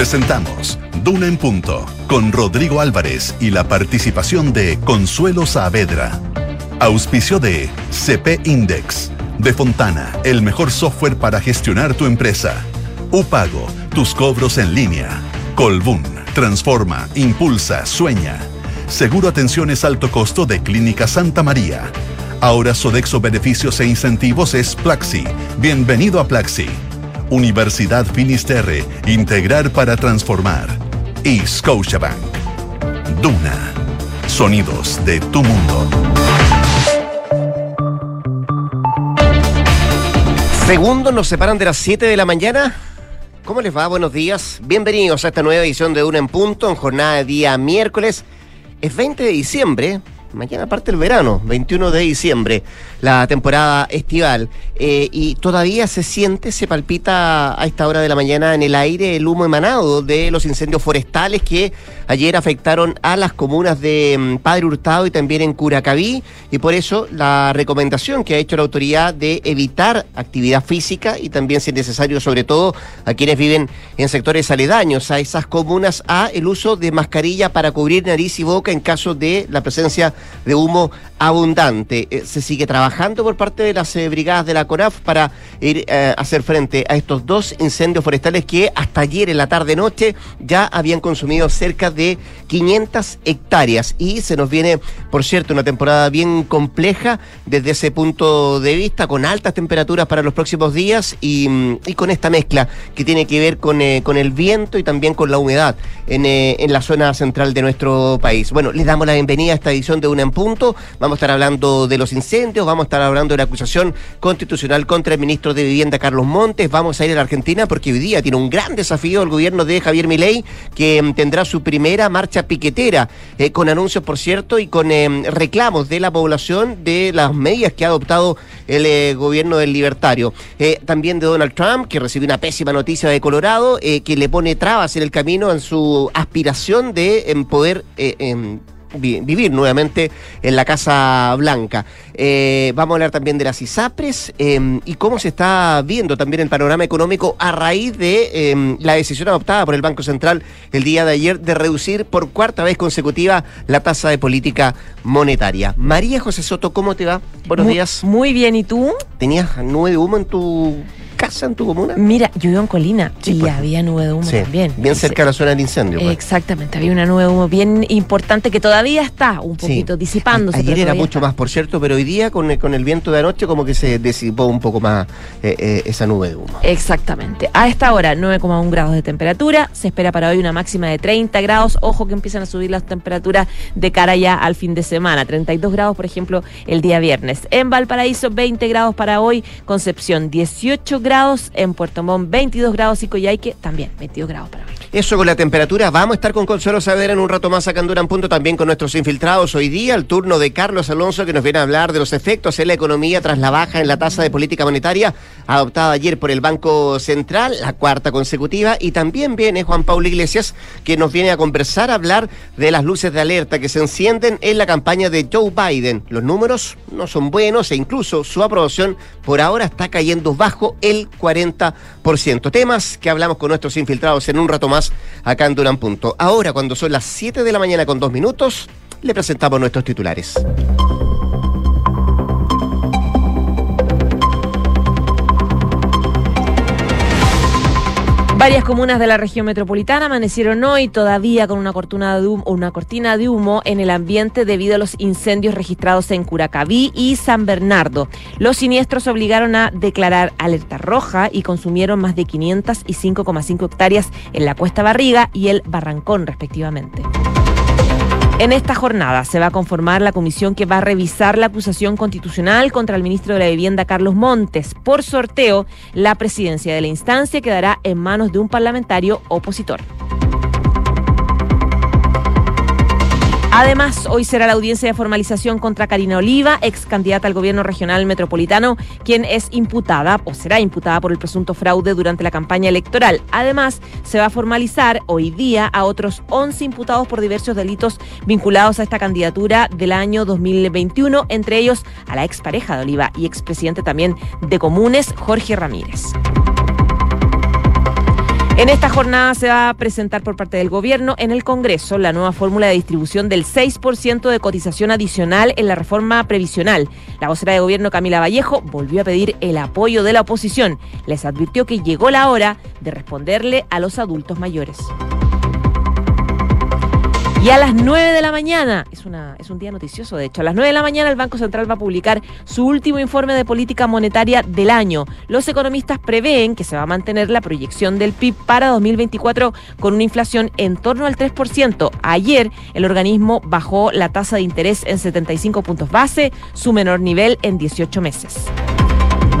Presentamos Duna en Punto con Rodrigo Álvarez y la participación de Consuelo Saavedra. Auspicio de CP Index. De Fontana, el mejor software para gestionar tu empresa. Upago, tus cobros en línea. Colbún, transforma, impulsa, sueña. Seguro Atenciones Alto Costo de Clínica Santa María. Ahora Sodexo Beneficios e Incentivos es Plaxi. Bienvenido a Plaxi. Universidad Finisterre, integrar para transformar. Y Scotiabank. Duna. Sonidos de tu mundo. Segundos nos separan de las 7 de la mañana. ¿Cómo les va? Buenos días. Bienvenidos a esta nueva edición de Duna en Punto, en jornada de día miércoles. Es 20 de diciembre mañana parte el verano, 21 de diciembre, la temporada estival. Eh, y todavía se siente, se palpita a esta hora de la mañana en el aire el humo emanado de los incendios forestales que ayer afectaron a las comunas de mm, Padre Hurtado y también en Curacaví. Y por eso la recomendación que ha hecho la autoridad de evitar actividad física y también, si es necesario, sobre todo a quienes viven en sectores aledaños a esas comunas, a el uso de mascarilla para cubrir nariz y boca en caso de la presencia de humo abundante. Eh, se sigue trabajando por parte de las eh, brigadas de la CONAF para ir eh, hacer frente a estos dos incendios forestales que hasta ayer en la tarde-noche ya habían consumido cerca de 500 hectáreas. Y se nos viene, por cierto, una temporada bien compleja desde ese punto de vista, con altas temperaturas para los próximos días y, con esta mezcla que tiene que ver con, con el viento y también con la humedad en, en la zona central de nuestro país. Bueno, les damos la bienvenida a esta edición de una punto. Vamos a estar hablando de los incendios, vamos a estar hablando de la acusación constitucional contra el ministro de Vivienda, Carlos Montes. Vamos a ir a la Argentina porque hoy día tiene un gran desafío el gobierno de Javier Milei, que mm, tendrá su primera marcha piquetera, eh, con anuncios, por cierto, y con em, reclamos de la población de las medidas que ha adoptado el eh, gobierno del libertario. Eh, también de Donald Trump, que recibió una pésima noticia de Colorado, que le pone trabas en el camino en su aspiración de em, poder vivir nuevamente en la Casa Blanca. Eh, vamos a hablar también de las ISAPRES em, y cómo se está viendo también el panorama económico a raíz de em, la decisión adoptada por el Banco Central el día de ayer de reducir por cuarta vez consecutiva la tasa de política monetaria. María José Soto, ¿cómo te va? Buenos días. Muy bien, ¿y tú? ¿Tenías nube de humo en tu casa en tu comuna? Mira, yo vivo en Colina y pues. había nube de humo también. Bien cerca de la zona del incendio. Pues. Exactamente, había una nube de humo bien importante que todavía está un poquito disipándose. ayer era mucho más, por cierto, pero hoy día con el, con el viento de anoche como que se disipó un poco más eh, eh, esa nube de humo. Exactamente. A esta hora 9,1 grados de temperatura, se espera para hoy una máxima de 30 grados. Ojo que empiezan a subir las temperaturas de cara ya al fin de semana. 32 grados, por ejemplo, el día viernes. En Valparaíso 20 grados para hoy, Concepción 18 grados grados, en Puerto Montt 22 grados y Coyhaique también 22 grados para hoy. Eso con la temperatura. Vamos a estar con Consuelo Saavedra en un rato más acá en Punto, también con nuestros infiltrados. Hoy día el turno de Carlos Alonso que nos viene a hablar de los efectos en la economía tras la baja en la tasa de política monetaria adoptada ayer por el Banco Central, la cuarta consecutiva. Y también viene Juan Pablo Iglesias que nos viene a conversar, a hablar de las luces de alerta que se encienden en la campaña de Joe Biden. Los números no son buenos e incluso su aprobación por ahora está cayendo bajo el 40%. Temas que hablamos con nuestros infiltrados en un rato más acá en Durán Punto. Ahora, cuando son las 7 de la mañana con dos minutos, le presentamos nuestros titulares. Varias comunas de la región metropolitana amanecieron hoy todavía con una cortina, de humo, en el ambiente debido a los incendios registrados en Curacaví y San Bernardo. Los siniestros obligaron a declarar alerta roja y consumieron más de 500 y 5,5 hectáreas en la Cuesta Barriga y el Barrancón respectivamente. En esta jornada se va a conformar la comisión que va a revisar la acusación constitucional contra el ministro de la Vivienda, Carlos Montes. Por sorteo, la presidencia de la instancia quedará en manos de un parlamentario opositor. Además, hoy será la audiencia de formalización contra Karina Oliva, ex candidata al gobierno regional metropolitano, quien es imputada o será imputada por el presunto fraude durante la campaña electoral. Además, se va a formalizar hoy día a otros 11 imputados por diversos delitos vinculados a esta candidatura del año 2021, entre ellos a la expareja de Oliva y expresidente también de Comunes, Jorge Ramírez. En esta jornada se va a presentar por parte del gobierno en el Congreso la nueva fórmula de distribución del 6% de cotización adicional en la reforma previsional. La vocera de gobierno Camila Vallejo volvió a pedir el apoyo de la oposición. Les advirtió que llegó la hora de responderle a los adultos mayores. Y a las 9 de la mañana, es, una, es un día noticioso de hecho, a las 9 de la mañana el Banco Central va a publicar su último informe de política monetaria del año. Los economistas prevén que se va a mantener la proyección del PIB para 2024 con una inflación en torno al 3%. Ayer el organismo bajó la tasa de interés en 75 puntos base, su menor nivel en 18 meses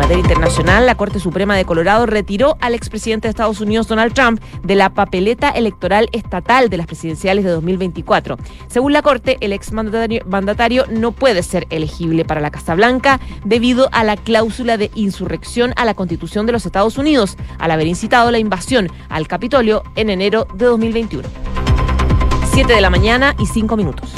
materia internacional, la Corte Suprema de Colorado retiró al expresidente de Estados Unidos, Donald Trump, de la papeleta electoral estatal de las presidenciales de 2024. Según la Corte, el exmandatario no puede ser elegible para la Casa Blanca debido a la cláusula de insurrección a la Constitución de los Estados Unidos, al haber incitado la invasión al Capitolio en enero de 2021. 7 de la mañana y 5 minutos.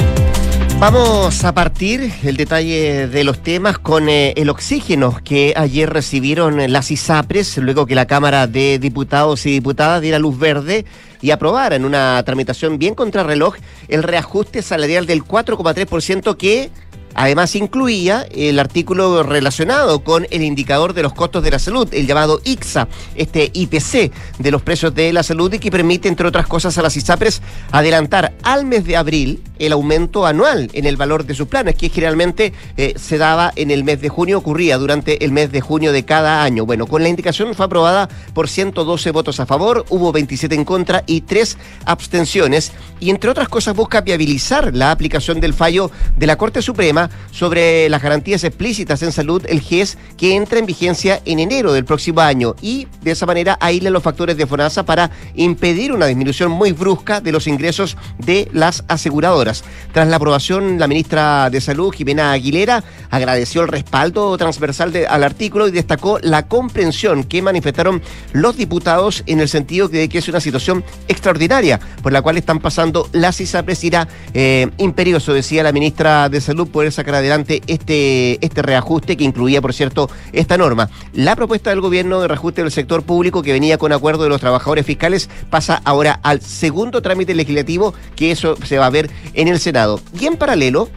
Vamos a partir el detalle de los temas con eh, el oxígeno que ayer recibieron las ISAPRES, luego que la Cámara de Diputados y Diputadas diera luz verde y aprobara en una tramitación bien contrarreloj el reajuste salarial del 4,3% que Además, incluía el artículo relacionado con el indicador de los costos de la salud, el llamado ICSA, este IPC de los precios de la salud y que permite, entre otras cosas, a las ISAPRES adelantar al mes de abril el aumento anual en el valor de sus planes, que generalmente eh, se daba en el mes de junio, ocurría durante el mes de junio de cada año. Bueno, con la indicación fue aprobada por 112 votos a favor, hubo 27 en contra y 3 abstenciones, y entre otras cosas busca viabilizar la aplicación del fallo de la Corte Suprema sobre las garantías explícitas en salud, el GES, que entra en vigencia en enero del próximo año y de esa manera aísla los factores de FONASA para impedir una disminución muy brusca de los ingresos de las aseguradoras. Tras la aprobación, la ministra de Salud, Jimena Aguilera, agradeció el respaldo transversal al artículo y destacó la comprensión que manifestaron los diputados en el sentido de que es una situación extraordinaria por la cual están pasando las ISAPRES. Irá eh, imperioso, decía la ministra de Salud, sacar adelante este, este reajuste que incluía, por cierto, esta norma. La propuesta del gobierno de reajuste del sector público que venía con acuerdo de los trabajadores fiscales pasa ahora al segundo trámite legislativo que eso se va a ver en el Senado. Y en paralelo,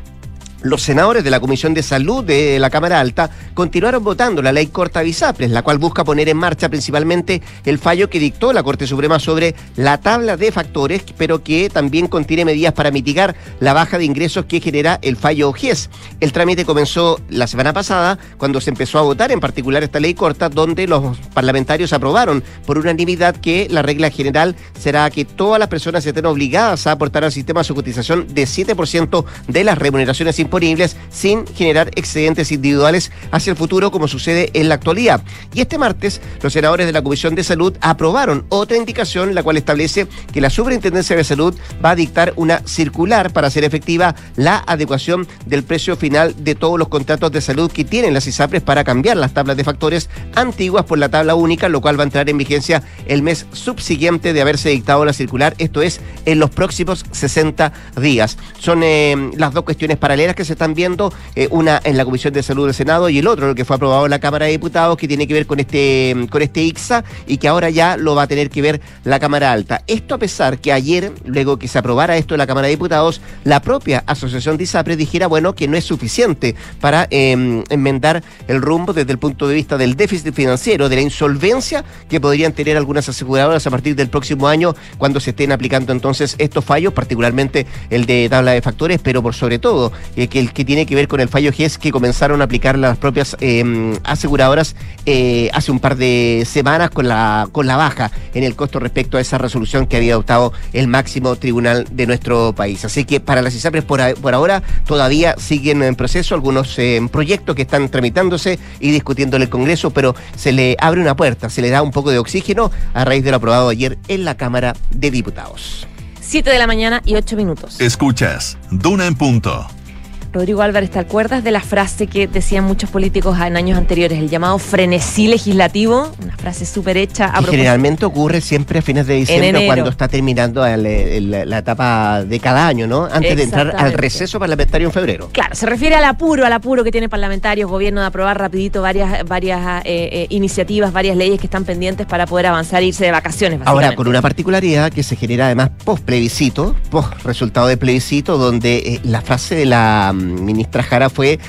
los senadores de la Comisión de Salud de la Cámara Alta continuaron votando la ley corta Bisapres, la cual busca poner en marcha principalmente el fallo que dictó la Corte Suprema sobre la tabla de factores, pero que también contiene medidas para mitigar la baja de ingresos que genera el fallo GES. El trámite comenzó la semana pasada, cuando se empezó a votar en particular esta ley corta, donde los parlamentarios aprobaron por unanimidad que la regla general será que todas las personas estén obligadas a aportar al sistema su cotización de 7% de las remuneraciones importantes sin generar excedentes individuales hacia el futuro como sucede en la actualidad. Y este martes los senadores de la Comisión de Salud aprobaron otra indicación la cual establece que la Superintendencia de Salud va a dictar una circular para hacer efectiva la adecuación del precio final de todos los contratos de salud que tienen las ISAPRES para cambiar las tablas de factores antiguas por la tabla única, lo cual va a entrar en vigencia el mes subsiguiente de haberse dictado la circular, esto es en los próximos 60 días. Son eh, las dos cuestiones paralelas que se están viendo, eh, una en la Comisión de Salud del Senado y el otro, el que fue aprobado en la Cámara de Diputados, que tiene que ver con este, con este ICSA y que ahora ya lo va a tener que ver la Cámara Alta. Esto a pesar que ayer, luego que se aprobara esto en la Cámara de Diputados, la propia Asociación de ISAPRE dijera, bueno, que no es suficiente para em, enmendar el rumbo desde el punto de vista del déficit financiero, de la insolvencia que podrían tener algunas aseguradoras a partir del próximo año cuando se estén aplicando entonces estos fallos, particularmente el de tabla de factores, pero por sobre todo eh, el que tiene que ver con el fallo GES que comenzaron a aplicar las propias em, aseguradoras eh, hace un par de semanas con la, con la baja en el costo respecto a esa resolución que había adoptado el máximo tribunal de nuestro país. Así que para las ISAPRES por, ahora todavía siguen en proceso algunos em, proyectos que están tramitándose y discutiendo en el Congreso, pero se le abre una puerta, se le da un poco de oxígeno a raíz de lo aprobado ayer en la Cámara de Diputados. 7 de la mañana y 8 minutos. Escuchas, Duna en punto Rodrigo Álvarez, ¿te acuerdas de la frase que decían muchos políticos en años anteriores, el llamado frenesí legislativo? Una frase súper hecha. A generalmente ocurre siempre a fines de diciembre cuando está terminando la etapa de cada año, ¿no? Antes de entrar al receso parlamentario en febrero. Claro, se refiere al apuro, al apuro que tiene parlamentarios, gobierno de aprobar rapidito varias, varias eh, eh, iniciativas, varias leyes que están pendientes para poder avanzar e irse de vacaciones. Ahora, con una particularidad que se genera además post plebiscito, post resultado de plebiscito, donde eh, la frase de la mm, ministra Jara fue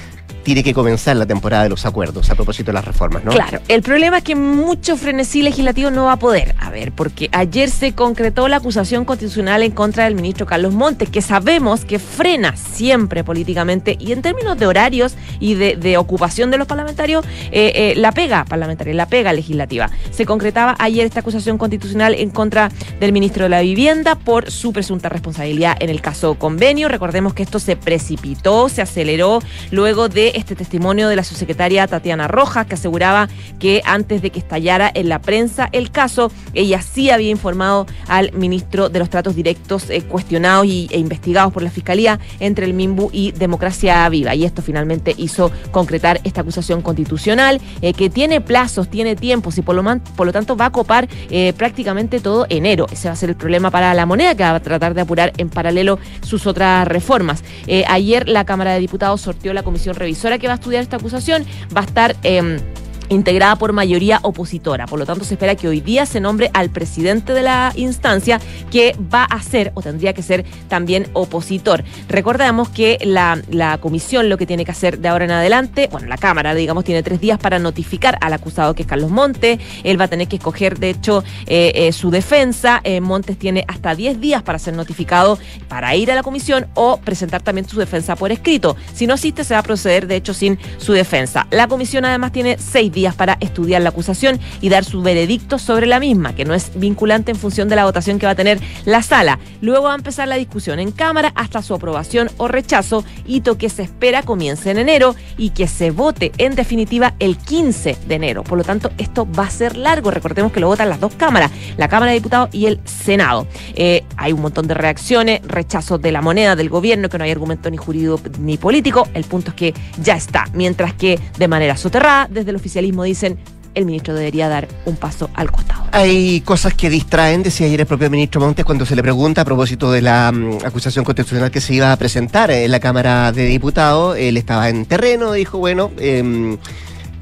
tiene que comenzar la temporada de los acuerdos a propósito de las reformas, ¿no? Claro, el problema es que mucho frenesí legislativo no va a poder. A ver, porque ayer se concretó la acusación constitucional en contra del ministro Carlos Montes, que sabemos que frena siempre políticamente y en términos de horarios y de, ocupación de los parlamentarios, eh, eh, la pega parlamentaria, la pega legislativa. Se concretaba ayer esta acusación constitucional en contra del ministro de la Vivienda por su presunta responsabilidad en el caso convenio. Recordemos que esto se precipitó, se aceleró luego de este testimonio de la subsecretaria Tatiana Rojas, que aseguraba que antes de que estallara en la prensa el caso, ella sí había informado al ministro de los Tratos Directos eh, cuestionados y, e investigados por la Fiscalía entre el MIMBU y Democracia Viva. Y esto finalmente hizo concretar esta acusación constitucional, eh, que tiene plazos, tiene tiempos y por lo, por lo tanto va a copar eh, prácticamente todo enero. Ese va a ser el problema para la moneda, que va a tratar de apurar en paralelo sus otras reformas. ayer la Cámara de Diputados sorteó la comisión revisora que va a estudiar esta acusación va a estar... Eh, integrada por mayoría opositora. Por lo tanto, se espera que hoy día se nombre al presidente de la instancia que va a ser o tendría que ser también opositor. Recordamos que la, comisión lo que tiene que hacer de ahora en adelante, bueno, la Cámara, digamos, tiene tres días para notificar al acusado que es Carlos Montes. Él va a tener que escoger, de hecho, eh, eh, su defensa. Eh, Montes tiene hasta diez días para ser notificado para ir a la comisión o presentar también su defensa por escrito. Si no asiste, se va a proceder, de hecho, sin su defensa. La comisión además tiene seis días para estudiar la acusación y dar su veredicto sobre la misma, que no es vinculante en función de la votación que va a tener la sala. Luego va a empezar la discusión en Cámara hasta su aprobación o rechazo, hito que se espera comience en enero y que se vote en definitiva el 15 de enero. Por lo tanto, esto va a ser largo. Recordemos que lo votan las dos cámaras, la Cámara de Diputados y el Senado. Eh, hay un montón de reacciones, rechazo de la moneda del gobierno, que no hay argumento ni jurídico ni político. El punto es que ya está. Mientras que de manera soterrada, desde el oficialismo dicen el ministro debería dar un paso al costado. Hay cosas que distraen, decía ayer el propio ministro Montes cuando se le pregunta a propósito de la mm, acusación constitucional que se iba a presentar en la Cámara de Diputados. Él estaba en terreno, dijo, bueno, eh,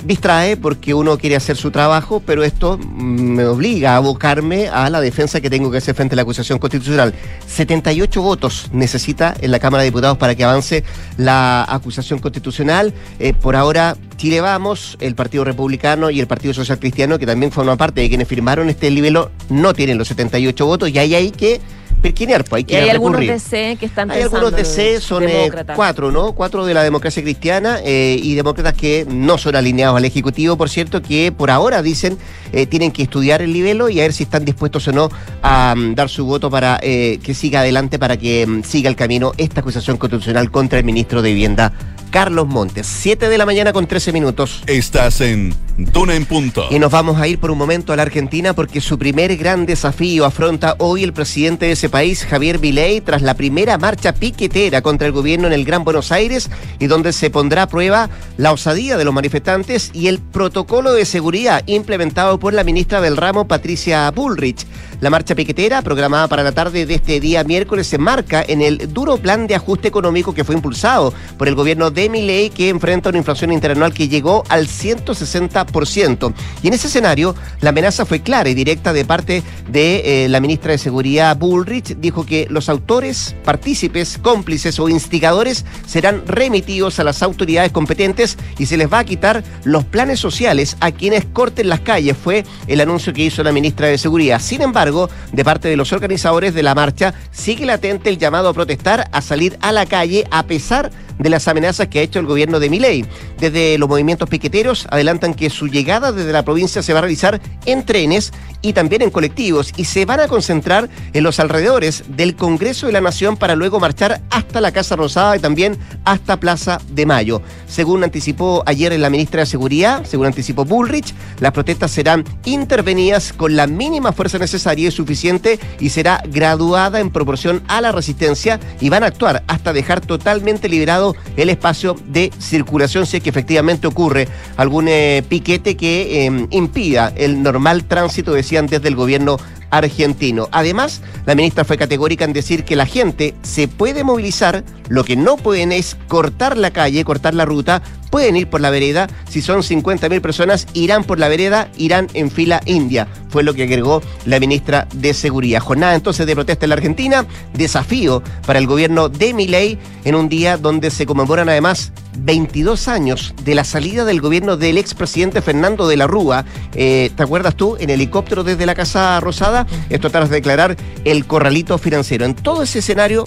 distrae porque uno quiere hacer su trabajo, pero esto me obliga a abocarme a la defensa que tengo que hacer frente a la acusación constitucional. 78 votos necesita en la Cámara de Diputados para que avance la acusación constitucional. Eh, por ahora, Chile Vamos, el Partido Republicano y el Partido Social Cristiano, que también forman parte de quienes firmaron este libelo, no tienen los 78 votos y hay ahí que perquinear, pues hay que hay algunos DC que están Hay algunos DC, son eh, cuatro, ¿no? Cuatro de la democracia cristiana eh, y demócratas que no son alineados al Ejecutivo, por cierto, que por ahora dicen eh, tienen que estudiar el libelo y a ver si están dispuestos o no a mm, dar su voto para que siga adelante, para que mm, siga el camino esta acusación constitucional contra el ministro de Vivienda Carlos Montes. 7 de la mañana con 13 minutos. Estás en Duna en Punto. Y nos vamos a ir por un momento a la Argentina porque su primer gran desafío afronta hoy el presidente de ese país, Javier Milei, tras la primera marcha piquetera contra el gobierno en el Gran Buenos Aires y donde se pondrá a prueba la osadía de los manifestantes y el protocolo de seguridad implementado por la ministra del ramo, Patricia Bullrich. La marcha piquetera, programada para la tarde de este día miércoles, se marca en el duro plan de ajuste económico que fue impulsado por el gobierno de Milei, que enfrenta una inflación interanual que llegó al 160%. Y en ese escenario, la amenaza fue clara y directa de parte de eh, la ministra de Seguridad, Bullrich. Dijo que los autores, partícipes, cómplices o instigadores serán remitidos a las autoridades competentes y se les va a quitar los planes sociales a quienes corten las calles. Fue el anuncio que hizo la ministra de Seguridad. Sin embargo, de parte de los organizadores de la marcha, sigue latente el llamado a protestar, a salir a la calle, a pesar de las amenazas que ha hecho el gobierno de Miley. Desde los movimientos piqueteros adelantan que su llegada desde la provincia se va a realizar en trenes y también en colectivos y se van a concentrar en los alrededores del Congreso de la Nación para luego marchar hasta la Casa Rosada y también hasta Plaza de Mayo. Según anticipó ayer la ministra de Seguridad, según anticipó Bullrich, las protestas serán intervenidas con la mínima fuerza necesaria y suficiente y será graduada en proporción a la resistencia y van a actuar hasta dejar totalmente liberado el espacio de circulación si es que efectivamente ocurre algún eh, piquete que em, impida el normal tránsito, decían desde el gobierno argentino. Además, la ministra fue categórica en decir que la gente se puede movilizar, lo que no pueden es cortar la calle, cortar la ruta, pueden ir por la vereda, si son 50.000 personas, irán por la vereda, irán en fila india, fue lo que agregó la ministra de Seguridad. Jornada entonces de protesta en la Argentina, desafío para el gobierno de Miley en un día donde se conmemoran además 22 años de la salida del gobierno del expresidente Fernando de la Rúa. Eh, ¿Te acuerdas tú? En helicóptero desde la Casa Rosada. Esto tras declarar el corralito financiero. En todo ese escenario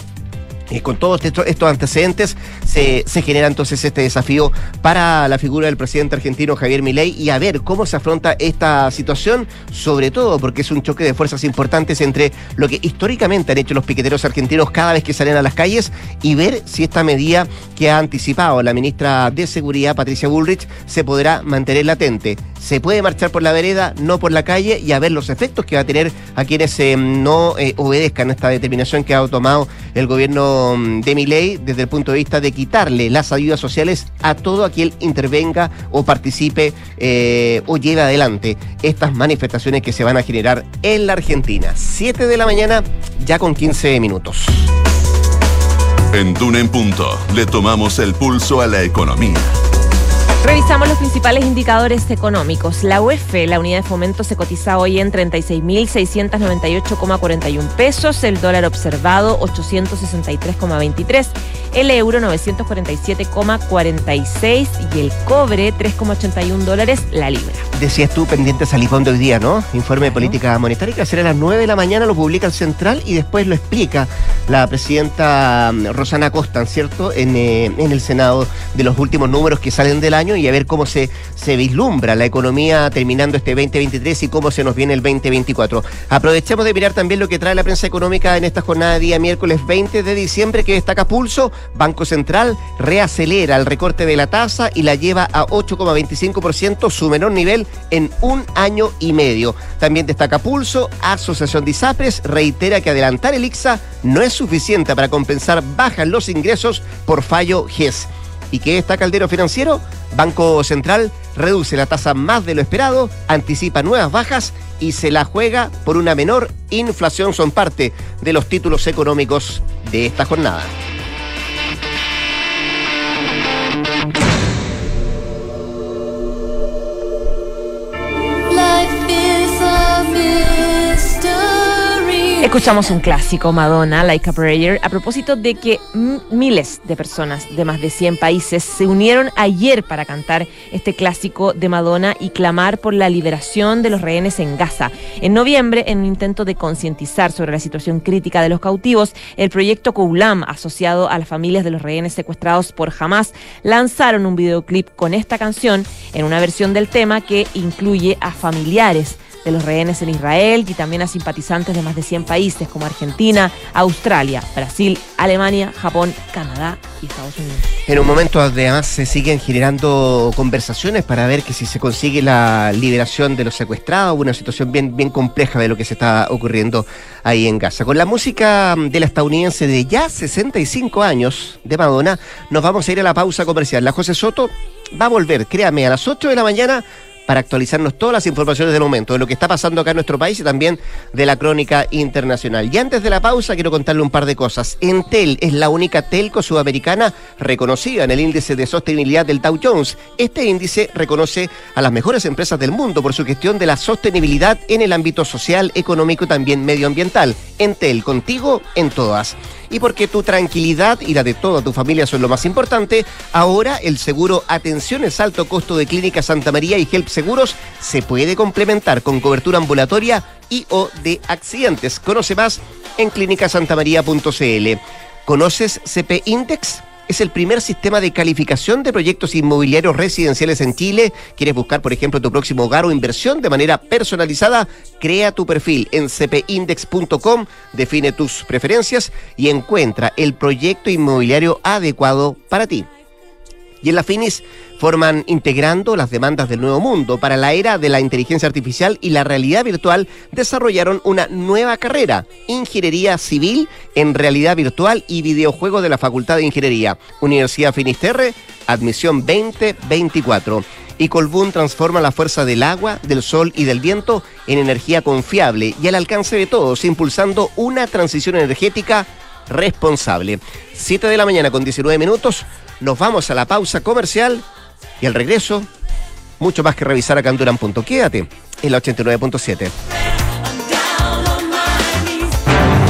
y con todos estos, antecedentes se, genera entonces este desafío para la figura del presidente argentino Javier Milei y a ver cómo se afronta esta situación, sobre todo porque es un choque de fuerzas importantes entre lo que históricamente han hecho los piqueteros argentinos cada vez que salen a las calles y ver si esta medida que ha anticipado la ministra de Seguridad, Patricia Bullrich, se podrá mantener latente. Se puede marchar por la vereda, no por la calle y a ver los efectos que va a tener a quienes eh, no eh, obedezcan esta determinación que ha tomado el gobierno de mi ley desde el punto de vista de quitarle las ayudas sociales a todo aquel intervenga o participe eh, o lleve adelante estas manifestaciones que se van a generar en la Argentina. 7 de la mañana, ya con 15 minutos. En Duna en Punto le tomamos el pulso a la economía. Revisamos los principales indicadores económicos. La UEF, la unidad de fomento, se cotiza hoy en 36.698,41 pesos, el dólar observado 863,23, el euro 947,46 y el cobre 3,81 dólares la libra. Decías tú pendientes al de hoy día, ¿no? Informe de política monetaria que será a las 9 de la mañana, lo publica el Central y después lo explica la presidenta mm, Rosana Costa, ¿cierto? En, eh, en el Senado de los últimos números que salen del año y a ver cómo se, se vislumbra la economía terminando este 2023 y cómo se nos viene el 2024. Aprovechemos de mirar también lo que trae la prensa económica en esta jornada de día miércoles 20 de diciembre que destaca Pulso, Banco Central reacelera el recorte de la tasa y la lleva a 8,25%, su menor nivel en un año y medio. También destaca Pulso, Asociación de reitera que adelantar el IXA no es suficiente para compensar bajas los ingresos por fallo GES. ¿Y qué está Caldero Financiero? Banco Central reduce la tasa más de lo esperado, anticipa nuevas bajas y se la juega por una menor inflación. Son parte de los títulos económicos de esta jornada. Escuchamos un clásico, Madonna, Like a Prayer, a propósito de que miles de personas de más de 100 países se unieron ayer para cantar este clásico de Madonna y clamar por la liberación de los rehenes en Gaza. En noviembre, en un intento de concientizar sobre la situación crítica de los cautivos, el proyecto Koulam, asociado a las familias de los rehenes secuestrados por Hamas, lanzaron un videoclip con esta canción en una versión del tema que incluye a familiares de los rehenes en Israel y también a simpatizantes de más de 100 países como Argentina, Australia, Brasil, Alemania, Japón, Canadá y Estados Unidos. En un momento además se siguen generando conversaciones para ver que si se consigue la liberación de los secuestrados, una situación bien, bien compleja de lo que se está ocurriendo ahí en Gaza. Con la música de la estadounidense de ya 65 años de Madonna, nos vamos a ir a la pausa comercial. La José Soto va a volver, créame, a las 8 de la mañana para actualizarnos todas las informaciones del momento, de lo que está pasando acá en nuestro país y también de la crónica internacional. Y antes de la pausa quiero contarle un par de cosas. Entel es la única telco sudamericana reconocida en el índice de sostenibilidad del Dow Jones. Este índice reconoce a las mejores empresas del mundo por su gestión de la sostenibilidad en el ámbito social, económico y también medioambiental. Entel, contigo en todas y porque tu tranquilidad y la de toda tu familia son lo más importante, ahora el seguro Atenciones Alto Costo de Clínica Santa María y Help Seguros se puede complementar con cobertura ambulatoria y o de accidentes. Conoce más en clínicasantamaría.cl. ¿Conoces CP Index? Es el primer sistema de calificación de proyectos inmobiliarios residenciales en Chile. ¿Quieres buscar, por ejemplo, tu próximo hogar o inversión de manera personalizada? Crea tu perfil en cpindex.com, define tus preferencias y encuentra el proyecto inmobiliario adecuado para ti. Y en la Finis forman integrando las demandas del nuevo mundo. Para la era de la inteligencia artificial y la realidad virtual desarrollaron una nueva carrera, Ingeniería Civil en Realidad Virtual y Videojuegos de la Facultad de Ingeniería, Universidad Finisterre, admisión 2024 y Colbún transforma la fuerza del agua, del sol y del viento en energía confiable y al alcance de todos, impulsando una transición energética responsable. 7 de la mañana con 19 minutos, nos vamos a la pausa comercial y al regreso, mucho más que revisar acá en. Quédate en la 89.7.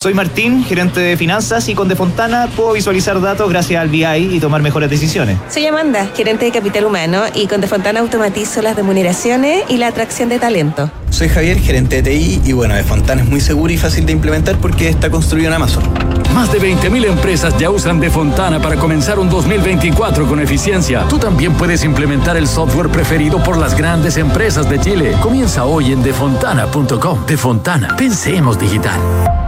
Soy Martín, gerente de finanzas y con Defontana puedo visualizar datos gracias al BI y tomar mejores decisiones. Soy Amanda, gerente de capital humano y con Defontana automatizo las remuneraciones y la atracción de talento. Soy Javier, gerente de TI y bueno, Defontana es muy seguro y fácil de implementar porque está construido en Amazon. Más de 20.000 empresas ya usan Defontana para comenzar un 2024 con eficiencia. Tú también puedes implementar el software preferido por las grandes empresas de Chile. Comienza hoy en defontana.com. Defontana, pensemos digital.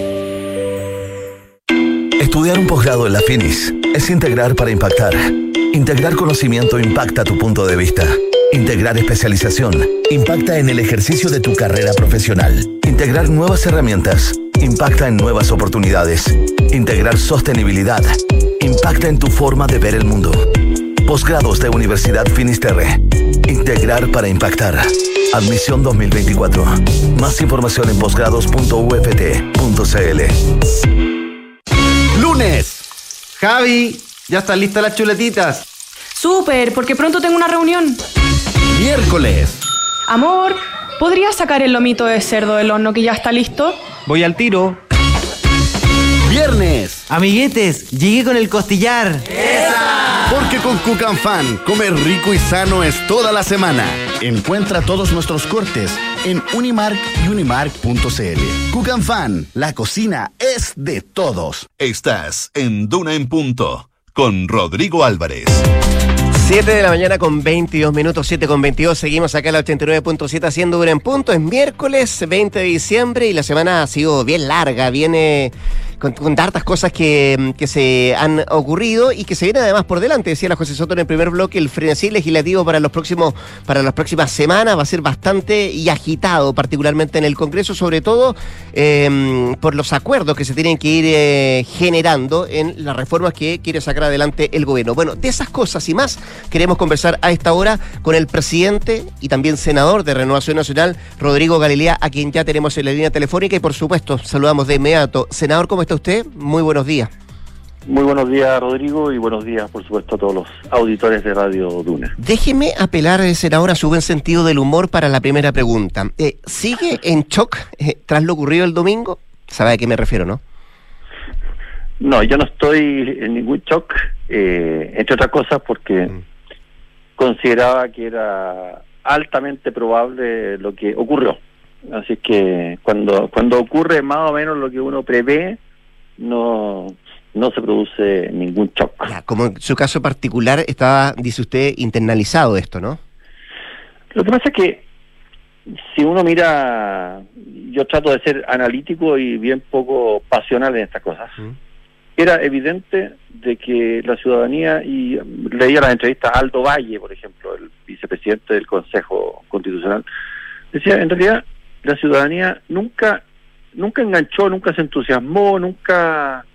Estudiar un posgrado en la Finis es integrar para impactar. Integrar conocimiento impacta tu punto de vista. Integrar especialización impacta en el ejercicio de tu carrera profesional. Integrar nuevas herramientas impacta en nuevas oportunidades. Integrar sostenibilidad impacta en tu forma de ver el mundo. Posgrados de Universidad Finisterre. Integrar para impactar. Admisión 2024. Más información en posgrados.uft.cl. Lunes. Javi, ya están listas las chuletitas. Súper, porque pronto tengo una reunión. Miércoles. Amor, ¿podrías sacar el lomito de cerdo del horno que ya está listo? Voy al tiro. Viernes. Amiguetes, llegué con el costillar. Porque con Cook Fan, comer rico y sano es toda la semana. Encuentra todos nuestros cortes en Unimark y unimark.cl. Cook Fan, la cocina es de todos. Estás en Duna en Punto con Rodrigo Álvarez. 7 de la mañana con 22 minutos, 7 con 22. Seguimos acá en la 89.7 haciendo Dura en Punto. Es miércoles 20 de diciembre y la semana ha sido bien larga. Viene con, con hartas cosas que, que, se han ocurrido y que se viene además por delante. Decía la José Soto en el primer bloque, el frenesí legislativo para los próximos, para las próximas semanas va a ser bastante y agitado, particularmente en el Congreso, sobre todo eh, por los acuerdos que se tienen que ir eh, generando en las reformas que quiere sacar adelante el gobierno. Bueno, de esas cosas y más queremos conversar a esta hora con el presidente y también senador de Renovación Nacional, Rodrigo Galilea, a quien ya tenemos en la línea telefónica y por supuesto saludamos de inmediato. Senador, ¿cómo está usted? Muy buenos días. Muy buenos días, Rodrigo, y buenos días, por supuesto, a todos los auditores de Radio Duna. Déjeme apelar, senador, a su buen sentido del humor para la primera pregunta. Eh, ¿Sigue en shock eh, tras lo ocurrido el domingo? ¿Sabe a qué me refiero, no? No, yo no estoy en ningún shock, eh, entre otras cosas porque mm. consideraba que era altamente probable lo que ocurrió. Así que cuando cuando ocurre más o menos lo que uno prevé, no no se produce ningún shock. Ya, como en su caso particular estaba, dice usted, internalizado esto, ¿no? Lo que pasa es que si uno mira, yo trato de ser analítico y bien poco pasional en estas cosas. Era evidente de que la ciudadanía, y leía las entrevistas a Aldo Valle, por ejemplo, el vicepresidente del Consejo Constitucional, decía, en realidad la ciudadanía nunca nunca enganchó, nunca se entusiasmó, nunca...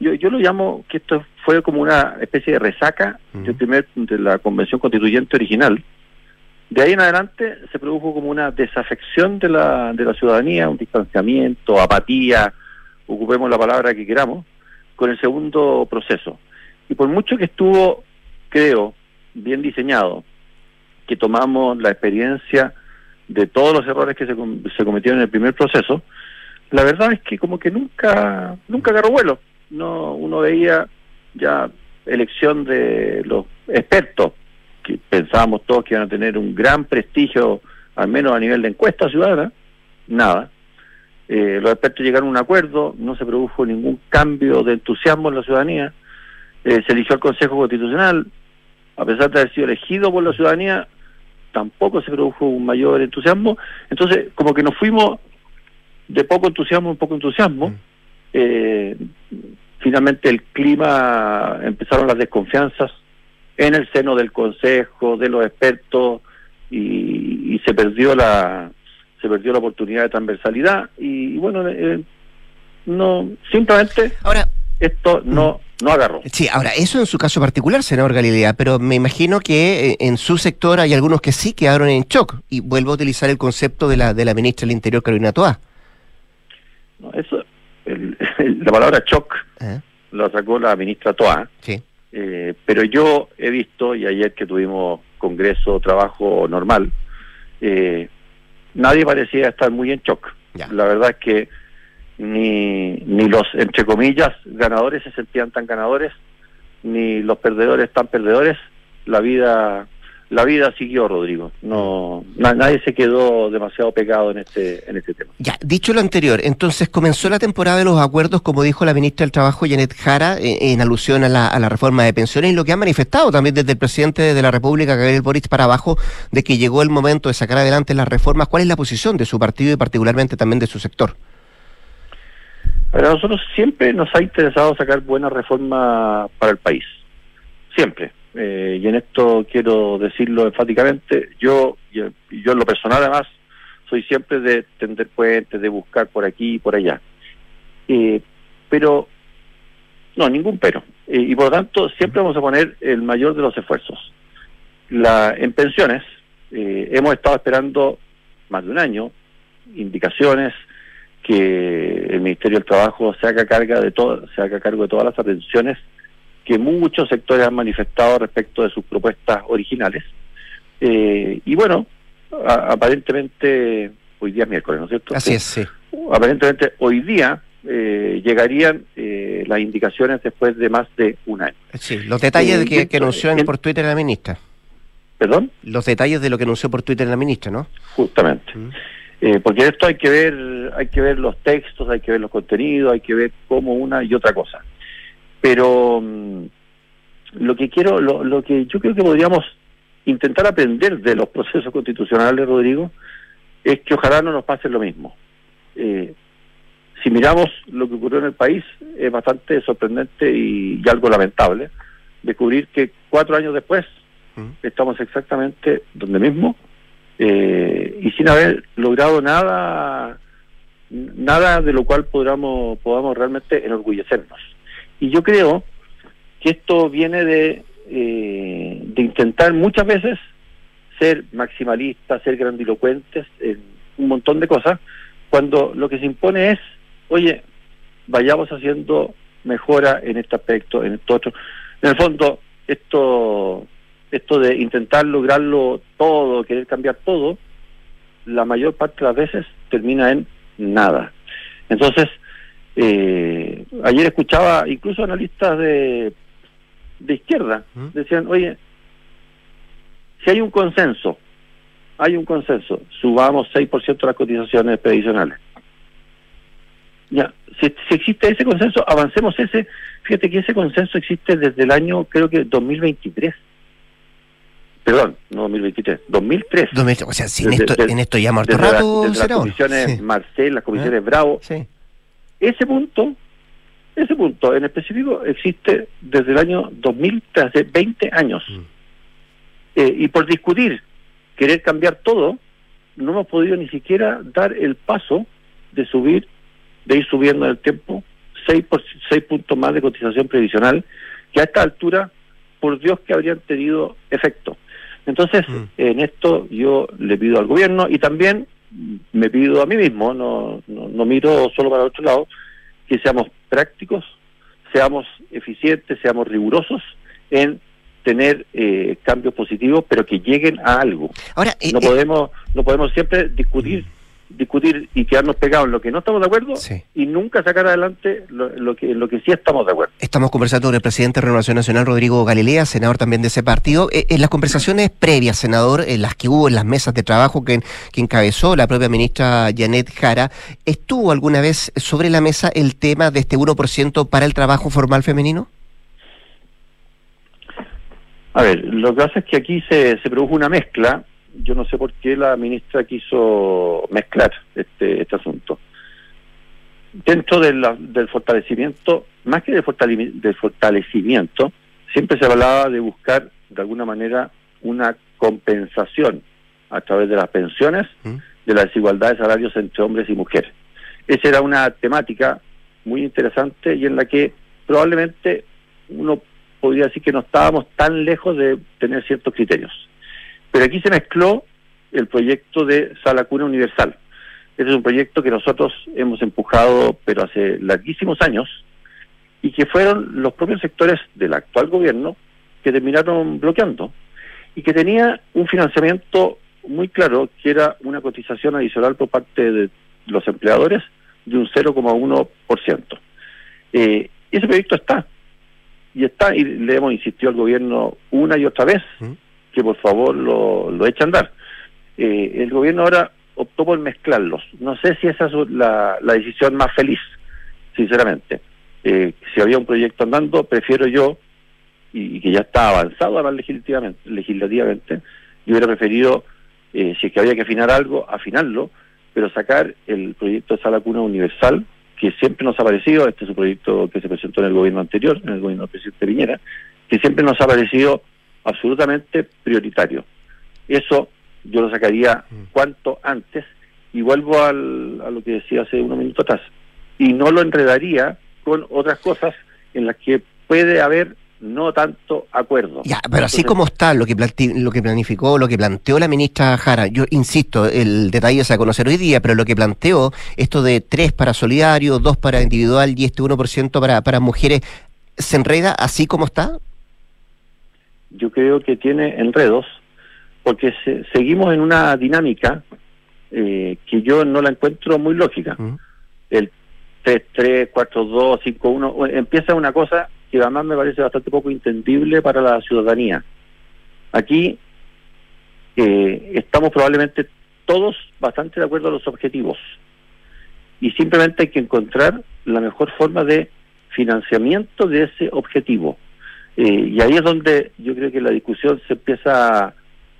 Yo, yo lo llamo que esto fue como una especie de resaca del primer, de la convención constituyente original, de ahí en adelante se produjo como una desafección de la, de la ciudadanía, un distanciamiento, apatía, ocupemos la palabra que queramos, con el segundo proceso. Y por mucho que estuvo, creo, bien diseñado, que tomamos la experiencia de todos los errores que se, se cometieron en el primer proceso, la verdad es que como que nunca, nunca agarró vuelo. No, uno veía ya elección de los expertos, que pensábamos todos que iban a tener un gran prestigio, al menos a nivel de encuesta ciudadana, nada. Eh, los expertos llegaron a un acuerdo, no se produjo ningún cambio de entusiasmo en la ciudadanía, eh, se eligió el Consejo Constitucional, a pesar de haber sido elegido por la ciudadanía, tampoco se produjo un mayor entusiasmo, entonces como que nos fuimos de poco entusiasmo en poco entusiasmo, eh, finalmente el clima, empezaron las desconfianzas, en el seno del Consejo, de los expertos, y, se perdió la se perdió la oportunidad de transversalidad y, bueno eh, no simplemente ahora esto no no agarró. Sí, ahora, eso en su caso particular, senador Galilea, pero me imagino que eh, en su sector hay algunos que sí quedaron en shock, y vuelvo a utilizar el concepto de la, de la ministra del Interior, Carolina Toá. No, eso, la palabra shock ¿Eh? la sacó la ministra Toá, sí. Eh, pero yo he visto, y ayer que tuvimos congreso, trabajo normal, eh, nadie parecía estar muy en shock. La verdad es que ni, ni los, entre comillas, ganadores se sentían tan ganadores, ni los perdedores tan perdedores. La vida la vida siguió, Rodrigo. No, nadie se quedó demasiado pegado en este, en este tema. Ya, dicho lo anterior, entonces comenzó la temporada de los acuerdos, como dijo la ministra del Trabajo, Janet Jara, en, alusión a la, a la, reforma de pensiones, y lo que ha manifestado también desde el presidente de la República, Gabriel Boric, para abajo, de que llegó el momento de sacar adelante las reformas. ¿Cuál es la posición de su partido y particularmente también de su sector? A nosotros siempre nos ha interesado sacar buenas reformas para el país. Siempre eh, y en esto quiero decirlo enfáticamente, yo, yo en lo personal además, soy siempre de tender puentes, de buscar por aquí y por allá. Eh, pero, no, ningún pero. Eh, y por lo tanto, siempre vamos a poner el mayor de los esfuerzos. La, en pensiones, hemos estado esperando más de un año indicaciones que el Ministerio del Trabajo se haga, carga de se haga cargo de todas las atenciones que muchos sectores han manifestado respecto de sus propuestas originales. Eh, y bueno, aparentemente, hoy día es miércoles, ¿no es cierto? Así es, sí. Aparentemente hoy día eh, llegarían eh, las indicaciones después de más de un año. Sí, los detalles que, que, anunció por Twitter la ministra. ¿Perdón? Los detalles de lo que anunció por Twitter la ministra, ¿no? Justamente. porque esto hay que ver, hay que ver los textos, hay que ver los contenidos, hay que ver cómo una y otra cosa. Pero mm, lo que quiero, lo, lo que yo creo que podríamos intentar aprender de los procesos constitucionales, Rodrigo, es que ojalá no nos pase lo mismo. Eh, si miramos lo que ocurrió en el país, es bastante sorprendente y, algo lamentable descubrir que cuatro años después estamos exactamente donde mismo eh, y sin haber logrado nada nada de lo cual podamos, podamos realmente enorgullecernos. Y yo creo que esto viene de, eh, de intentar muchas veces ser maximalistas, ser grandilocuentes en un montón de cosas, cuando lo que se impone es, oye, vayamos haciendo mejora en este aspecto, en esto otro. En el fondo, esto, esto de intentar lograrlo todo, querer cambiar todo, la mayor parte de las veces termina en nada. Entonces, eh, ayer escuchaba incluso analistas de, de izquierda, ¿Mm? decían, oye, si hay un consenso, hay un consenso, subamos 6% las cotizaciones previsionales. Ya, si, existe ese consenso, avancemos ese. Fíjate que ese consenso existe desde el año, creo que 2023. perdón, no 2023, 2003. 2003, o sea, si en, Desde- esto, desde- en esto ya muerto rato, desde las comisiones Sí. Marcel, las comisiones Ah, Bravo. sí. Ese punto, ese punto en específico existe desde el año 2000, hace 20 años. Mm. Eh, y por discutir, querer cambiar todo, no hemos podido ni siquiera dar el paso de subir, de ir subiendo en el tiempo, 6, por, seis puntos más de cotización previsional, que a esta altura, por Dios que habrían tenido efecto. Entonces, en esto yo le pido al gobierno y también me pido a mí mismo, no, no, no miro solo para el otro lado, que seamos prácticos, seamos eficientes, seamos rigurosos en tener eh, cambios positivos, pero que lleguen a algo. Ahora, eh, no eh, podemos no podemos siempre discutir discutir y quedarnos pegados en lo que no estamos de acuerdo Sí. y nunca sacar adelante lo, lo que lo que sí estamos de acuerdo. Estamos conversando con el presidente de Renovación Nacional, Rodrigo Galilea, senador también de ese partido. Eh, en las conversaciones previas, senador, en las que hubo en las mesas de trabajo que, que encabezó la propia ministra Janet Jara, ¿estuvo alguna vez sobre la mesa el tema de este 1% para el trabajo formal femenino? A ver, lo que pasa es que aquí se, se produjo una mezcla. Yo no sé por qué la ministra quiso mezclar este, este asunto. Dentro de la- del fortalecimiento, más que de fortale- del fortalecimiento, siempre se hablaba de buscar de alguna manera una compensación a través de las pensiones de la desigualdad de salarios entre hombres y mujeres. Esa era una temática muy interesante y en la que probablemente uno podría decir que no estábamos tan lejos de tener ciertos criterios. Pero aquí se mezcló el proyecto de Sala Cuna Universal. Ese es un proyecto que nosotros hemos empujado, pero hace larguísimos años, y que fueron los propios sectores del actual gobierno que terminaron bloqueando, y que tenía un financiamiento muy claro, que era una cotización adicional por parte de los empleadores de un 0,1%. Eh, ese proyecto está, y está, y le hemos insistido al gobierno una y otra vez que por favor lo, lo eche a andar. Eh, el gobierno ahora optó por mezclarlos. No sé si esa es la, la decisión más feliz, sinceramente. Eh, si había un proyecto andando, prefiero yo, y, que ya está avanzado además legislativamente, legislativamente yo hubiera preferido, eh, si es que había que afinar algo, afinarlo, pero sacar el proyecto de sala cuna universal, que siempre nos ha parecido, este es un proyecto que se presentó en el gobierno anterior, en el gobierno del presidente Piñera, que siempre nos ha parecido absolutamente prioritario. Eso yo lo sacaría cuanto antes y vuelvo al, a lo que decía hace unos minutos atrás. Y no lo enredaría con otras cosas en las que puede haber no tanto acuerdo. Ya, pero así como está lo que, lo que planificó, lo que planteó la ministra Jara, yo insisto, el detalle se va a conocer hoy día, pero lo que planteó, esto de tres para solidario, dos para individual y este 1% para, para mujeres, ¿se enreda así como está? Yo creo que tiene enredos porque se- seguimos en una dinámica eh, que yo no la encuentro muy lógica. El 3-3, 4-2, 5-1, o- empieza una cosa que además me parece bastante poco entendible para la ciudadanía. Aquí eh, estamos probablemente todos bastante de acuerdo a los objetivos y simplemente hay que encontrar la mejor forma de financiamiento de ese objetivo. Eh, y ahí es donde yo creo que la discusión se empieza a,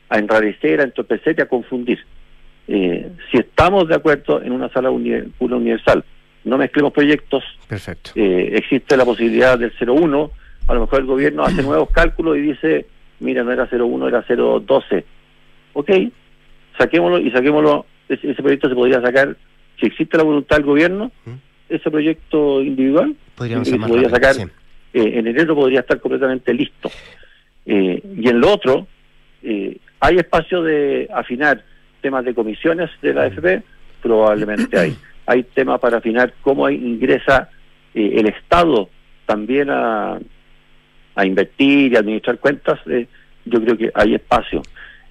a enrarecer, a entorpecer y a confundir. Eh, si estamos de acuerdo en una sala uni- universal, no mezclemos proyectos, Perfecto. eh, existe la posibilidad del 0,1, a lo mejor el gobierno hace nuevos cálculos y dice, mira, no era 0,1, era 0,12. Ok, saquémoslo y saquémoslo, ese, ese proyecto se podría sacar, si existe la voluntad del gobierno, ese proyecto individual, se podría sacar eh, en enero podría estar completamente listo. Eh, y en lo otro, eh, ¿hay espacio de afinar temas de comisiones de la AFP? Probablemente hay. Hay temas para afinar cómo ingresa eh, el Estado también a, a invertir y administrar cuentas. eh, yo creo que hay espacio.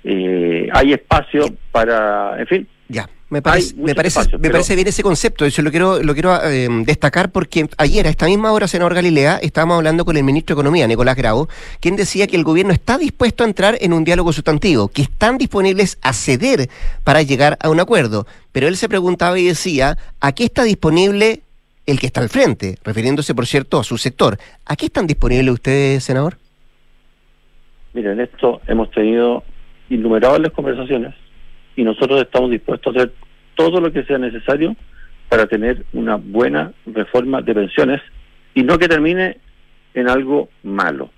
Hay espacio para, en fin, Ya, me parece, me parece, me pero- parece bien ese concepto. Eso lo quiero, lo quiero eh, destacar porque ayer, a esta misma hora, senador Galilea, estábamos hablando con el ministro de Economía, Nicolás Grau, quien decía que el gobierno está dispuesto a entrar en un diálogo sustantivo, que están disponibles a ceder para llegar a un acuerdo. Pero él se preguntaba y decía, ¿a qué está disponible el que está al frente? Refiriéndose, por cierto, a su sector. ¿A qué están disponibles ustedes, senador? Miren, esto hemos tenido innumerables conversaciones y nosotros estamos dispuestos a hacer todo lo que sea necesario para tener una buena reforma de pensiones y no que termine en algo malo.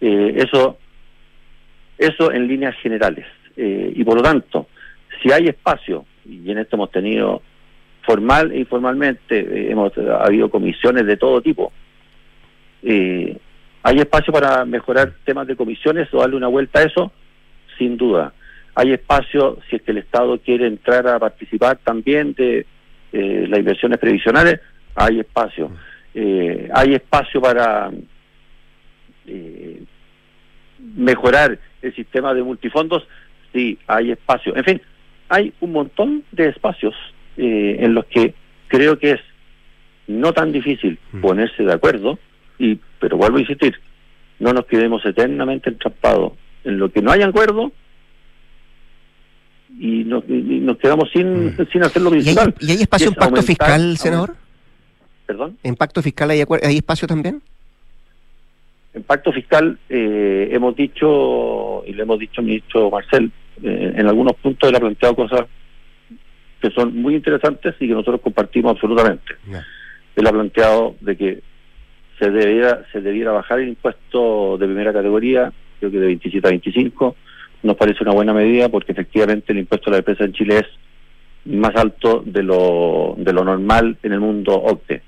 Eh, eso, eso en líneas generales. Eh, y por lo tanto, si hay espacio, y en esto hemos tenido formal e informalmente, eh, hemos ha habido comisiones de todo tipo, ¿hay espacio para mejorar temas de comisiones o darle una vuelta a eso? Sin duda. ¿Hay espacio si es que el Estado quiere entrar a participar también de eh, las inversiones previsionales? Hay espacio. Eh, ¿Hay espacio para eh, mejorar el sistema de multifondos? Sí, hay espacio. En fin, hay un montón de espacios eh, en los que creo que es no tan difícil ponerse de acuerdo, y pero vuelvo a insistir, no nos quedemos eternamente entrampados en lo que no hay acuerdo y nos, y nos quedamos sin, sin hacer lo ¿Y hay, principal. y hay espacio en es pacto aumentar- fiscal, senador? ¿Perdón? ¿En pacto fiscal hay, hay espacio también? En pacto fiscal eh, hemos dicho, y le hemos dicho al ministro Marcel, eh, en algunos puntos él ha planteado cosas que son muy interesantes y que nosotros compartimos absolutamente. Él ha planteado de que se debiera, se debiera bajar el impuesto de primera categoría, creo que de 27 a 25, nos parece una buena medida porque efectivamente el impuesto a la empresa en Chile es más alto de lo, de lo normal en el mundo OCDE.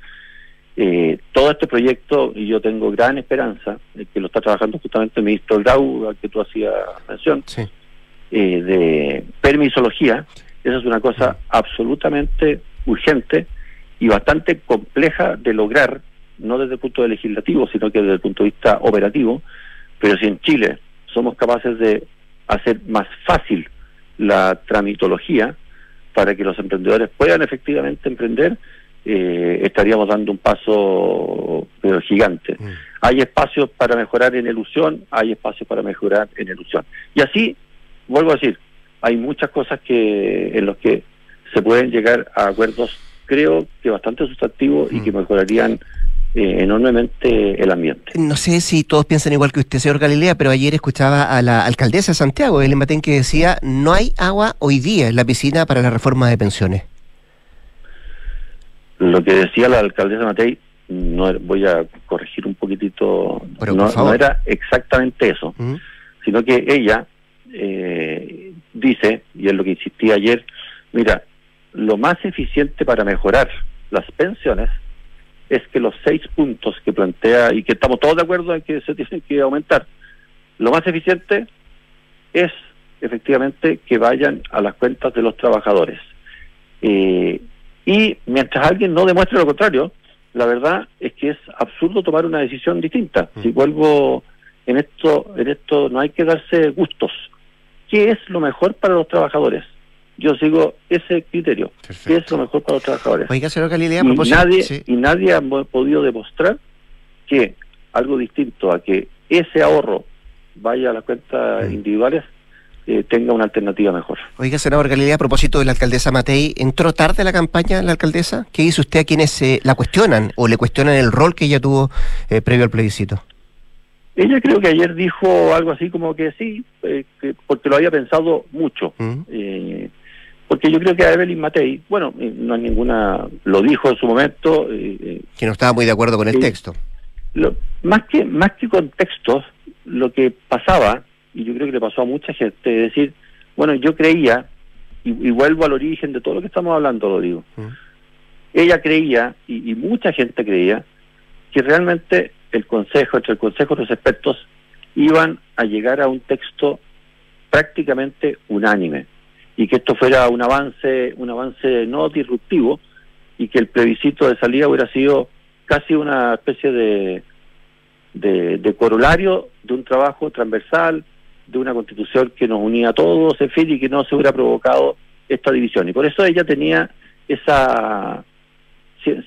Eh, todo este proyecto, y yo tengo gran esperanza, de que lo está trabajando justamente el ministro Grau, al que tú hacías mención, eh, de permisología, eso es una cosa absolutamente urgente y bastante compleja de lograr, no desde el punto de legislativo, sino que desde el punto de vista operativo, pero si en Chile somos capaces de hacer más fácil la tramitología para que los emprendedores puedan efectivamente emprender, eh, estaríamos dando un paso pero gigante. Hay espacios para mejorar en elusión, hay espacios para mejorar en elusión. Y así, vuelvo a decir, hay muchas cosas que en los que se pueden llegar a acuerdos, creo que bastante sustantivos y que mejorarían eh, enormemente el ambiente. No sé si todos piensan igual que usted, señor Galilea, pero ayer escuchaba a la alcaldesa de Santiago, Ellen Matén, que decía, no hay agua hoy día en la piscina para la reforma de pensiones. Lo que decía la alcaldesa Matei, no voy a corregir un poquitito, Pero, no, no era exactamente eso, sino que ella eh, dice, y es lo que insistí ayer, mira, lo más eficiente para mejorar las pensiones es que los seis puntos que plantea y que estamos todos de acuerdo en que se tienen que aumentar, lo más eficiente es efectivamente que vayan a las cuentas de los trabajadores. Eh, y mientras alguien no demuestre lo contrario, la verdad es que es absurdo tomar una decisión distinta. Si vuelvo en esto, en esto no hay que darse gustos. ¿Qué es lo mejor para los trabajadores? Yo sigo ese criterio. ¿Qué es lo mejor para los trabajadores? Oiga, señor Galilea, a y nadie sí. y nadie ha podido demostrar que algo distinto a que ese ahorro vaya a las cuentas individuales eh, tenga una alternativa mejor. Oiga, senador Galilea, a propósito de la alcaldesa Matei, ¿entró tarde la campaña la alcaldesa? ¿Qué dice usted a quienes eh, la cuestionan o le cuestionan el rol que ella tuvo eh, previo al plebiscito? Ella creo que ayer dijo algo así como que sí, eh, que porque lo había pensado mucho. Eh, porque yo creo que a Evelyn Matei, bueno, eh, no hay ninguna, lo dijo en su momento, eh, eh, Que no estaba muy de acuerdo con el texto. lo, más que más que contextos, lo que pasaba, y yo creo que le pasó a mucha gente, es decir, bueno, yo creía, y, y vuelvo al origen de todo lo que estamos hablando, lo digo, ella creía, y, y mucha gente creía, que realmente el Consejo, entre el Consejo y los expertos, iban a llegar a un texto prácticamente unánime, y que esto fuera un avance, un avance no disruptivo, y que el plebiscito de salida hubiera sido casi una especie de, de, corolario de un trabajo transversal, de una constitución que nos unía a todos, en fin, y que no se hubiera provocado esta división. Y por eso ella tenía esa,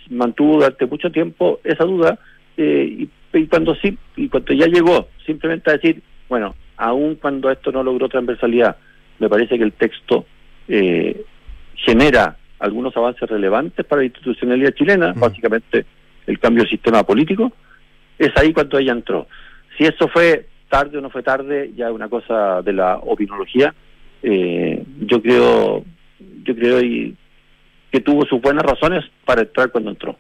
mantuvo durante mucho tiempo esa duda, eh, y, y cuando sí, y cuando ya llegó simplemente a decir, bueno, aun cuando esto no logró transversalidad, me parece que el texto eh, genera algunos avances relevantes para la institucionalidad chilena, básicamente el cambio del sistema político, es ahí cuando ella entró. Si eso fue tarde o no fue tarde, ya es una cosa de la opinología. Eh, yo creo, yo creo y que tuvo sus buenas razones para entrar cuando entró.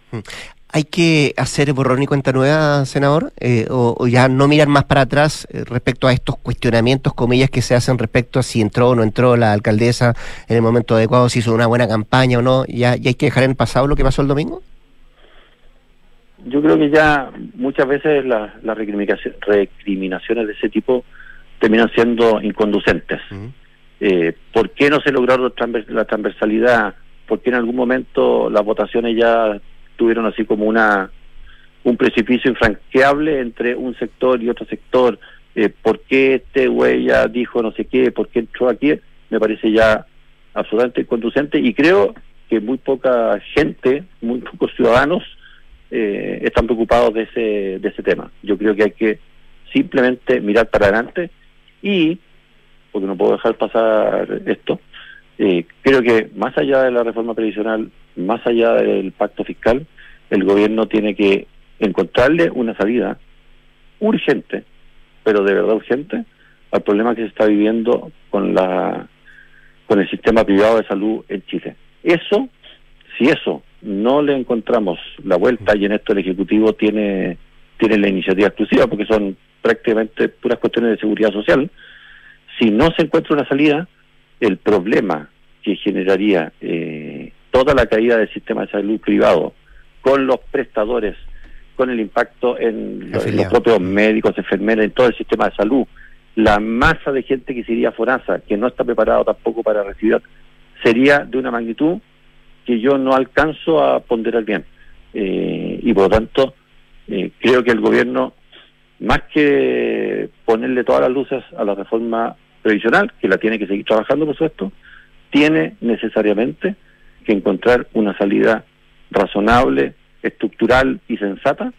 ¿Hay que hacer borrón y cuenta nueva, senador? Eh, o, o ya no mirar más para atrás eh, respecto a estos cuestionamientos, comillas, que se hacen respecto a si entró o no entró la alcaldesa en el momento adecuado, si hizo una buena campaña o no? ¿Ya, ya hay que dejar en pasado lo que pasó el domingo? Yo creo que ya muchas veces las recriminaci- recriminaciones de ese tipo terminan siendo inconducentes. Eh, ¿Por qué no se logró la transversalidad? ¿Por qué en algún momento las votaciones ya tuvieron así como una un precipicio infranqueable entre un sector y otro sector? Eh, ¿Por qué este güey ya dijo no sé qué? ¿Por qué entró aquí? Me parece ya absolutamente inconducente y creo que muy poca gente, muy pocos ciudadanos eh, están preocupados de ese, de ese tema. Yo creo que hay que simplemente mirar para adelante y, porque no puedo dejar pasar esto, eh, creo que más allá de la reforma previsional, más allá del pacto fiscal, el gobierno tiene que encontrarle una salida urgente, pero de verdad urgente, al problema que se está viviendo con la con el sistema privado de salud en Chile. Eso, si eso no le encontramos la vuelta y en esto el ejecutivo tiene tiene la iniciativa exclusiva porque son prácticamente puras cuestiones de seguridad social. Si no se encuentra una salida, el problema que generaría eh, toda la caída del sistema de salud privado con los prestadores, con el impacto en los, los propios médicos, enfermeras, en todo el sistema de salud, la masa de gente que se iría a Fonasa, que no está preparado tampoco para recibir, sería de una magnitud que yo no alcanzo a ponderar bien. Eh, y por lo tanto, eh, creo que el gobierno, más que ponerle todas las luces a la reforma previsional, que la tiene que seguir trabajando, por supuesto, tiene necesariamente que encontrar una salida razonable, estructural y sensata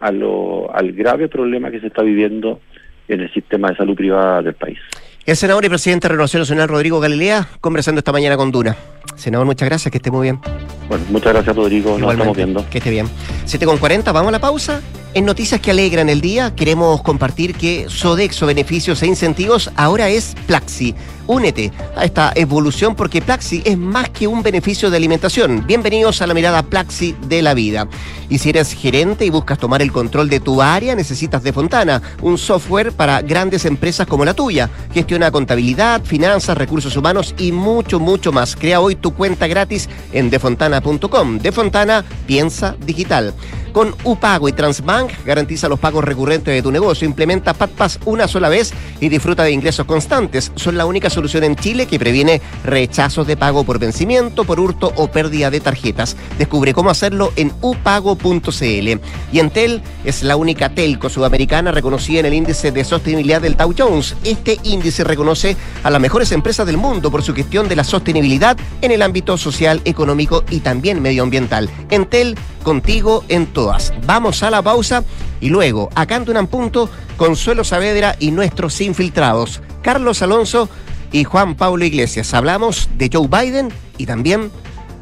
a lo, al grave problema que se está viviendo en el sistema de salud privada del país. El senador y presidente de Renovación Nacional, Rodrigo Galilea, conversando esta mañana con Duna. Senador, muchas gracias, que esté muy bien. Bueno, muchas gracias Rodrigo, nos Igualmente, estamos viendo. Que esté bien. 7 con 40, vamos a la pausa. En Noticias que Alegran el Día, queremos compartir que Sodexo Beneficios e Incentivos ahora es Plaxi. Únete a esta evolución porque Plaxi es más que un beneficio de alimentación. Bienvenidos a la mirada Plaxi de la vida. Y si eres gerente y buscas tomar el control de tu área, necesitas de Fontana, un software para grandes empresas como la tuya. Gestiona contabilidad, finanzas, recursos humanos y mucho, mucho más. Crea hoy tu cuenta gratis en defontana.com. De Fontana, piensa digital. Con UPago y Transbank garantiza los pagos recurrentes de tu negocio. Implementa PatPass una sola vez y disfruta de ingresos constantes. Son la única solución en Chile que previene rechazos de pago por vencimiento, por hurto o pérdida de tarjetas. Descubre cómo hacerlo en upago.cl. Y Entel es la única telco sudamericana reconocida en el índice de sostenibilidad del Dow Jones. Este índice reconoce a las mejores empresas del mundo por su gestión de la sostenibilidad en el ámbito social, económico y también medioambiental. Entel contigo en todas. Vamos a la pausa y luego, acá en Tunan Punto, Consuelo Saavedra y nuestros infiltrados, Carlos Alonso y Juan Pablo Iglesias. Hablamos de Joe Biden y también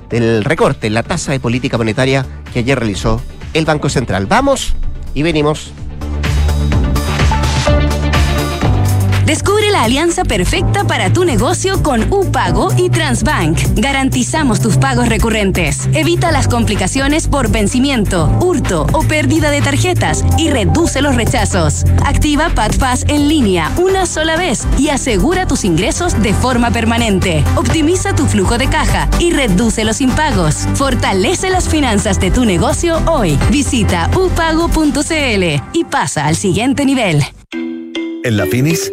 del recorte en la tasa de política monetaria que ayer realizó el Banco Central. Vamos y venimos. Descubre la alianza perfecta para tu negocio con UPago y Transbank. Garantizamos tus pagos recurrentes. Evita las complicaciones por vencimiento, hurto o pérdida de tarjetas y reduce los rechazos. Activa PatPass en línea una sola vez y asegura tus ingresos de forma permanente. Optimiza tu flujo de caja y reduce los impagos. Fortalece las finanzas de tu negocio hoy. Visita upago.cl y pasa al siguiente nivel. En la Finis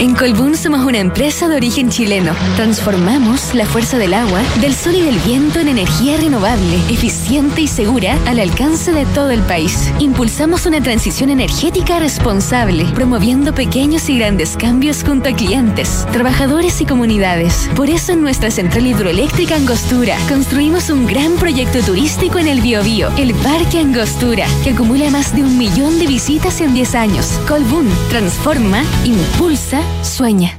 En Colbún somos una empresa de origen chileno. Transformamos la fuerza del agua, del sol y del viento en energía renovable, eficiente y segura al alcance de todo el país. Impulsamos una transición energética responsable, promoviendo pequeños y grandes cambios junto a clientes, trabajadores y comunidades. Por eso en nuestra central hidroeléctrica Angostura construimos un gran proyecto turístico en el Biobío, el Parque Angostura, que acumula más de un millón de visitas en 10 años. Colbún transforma, impulsa, sueña.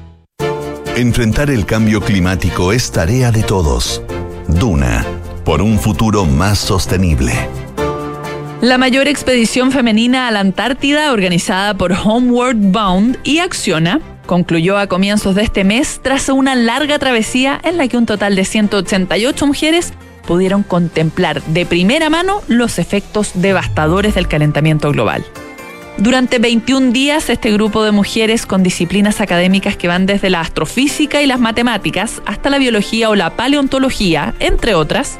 Enfrentar el cambio climático es tarea de todos. Duna, por un futuro más sostenible. La mayor expedición femenina a la Antártida organizada por Homeward Bound y Acciona concluyó a comienzos de este mes tras una larga travesía en la que un total de 188 mujeres pudieron contemplar de primera mano los efectos devastadores del calentamiento global. Durante 21 días, este grupo de mujeres con disciplinas académicas que van desde la astrofísica y las matemáticas hasta la biología o la paleontología, entre otras,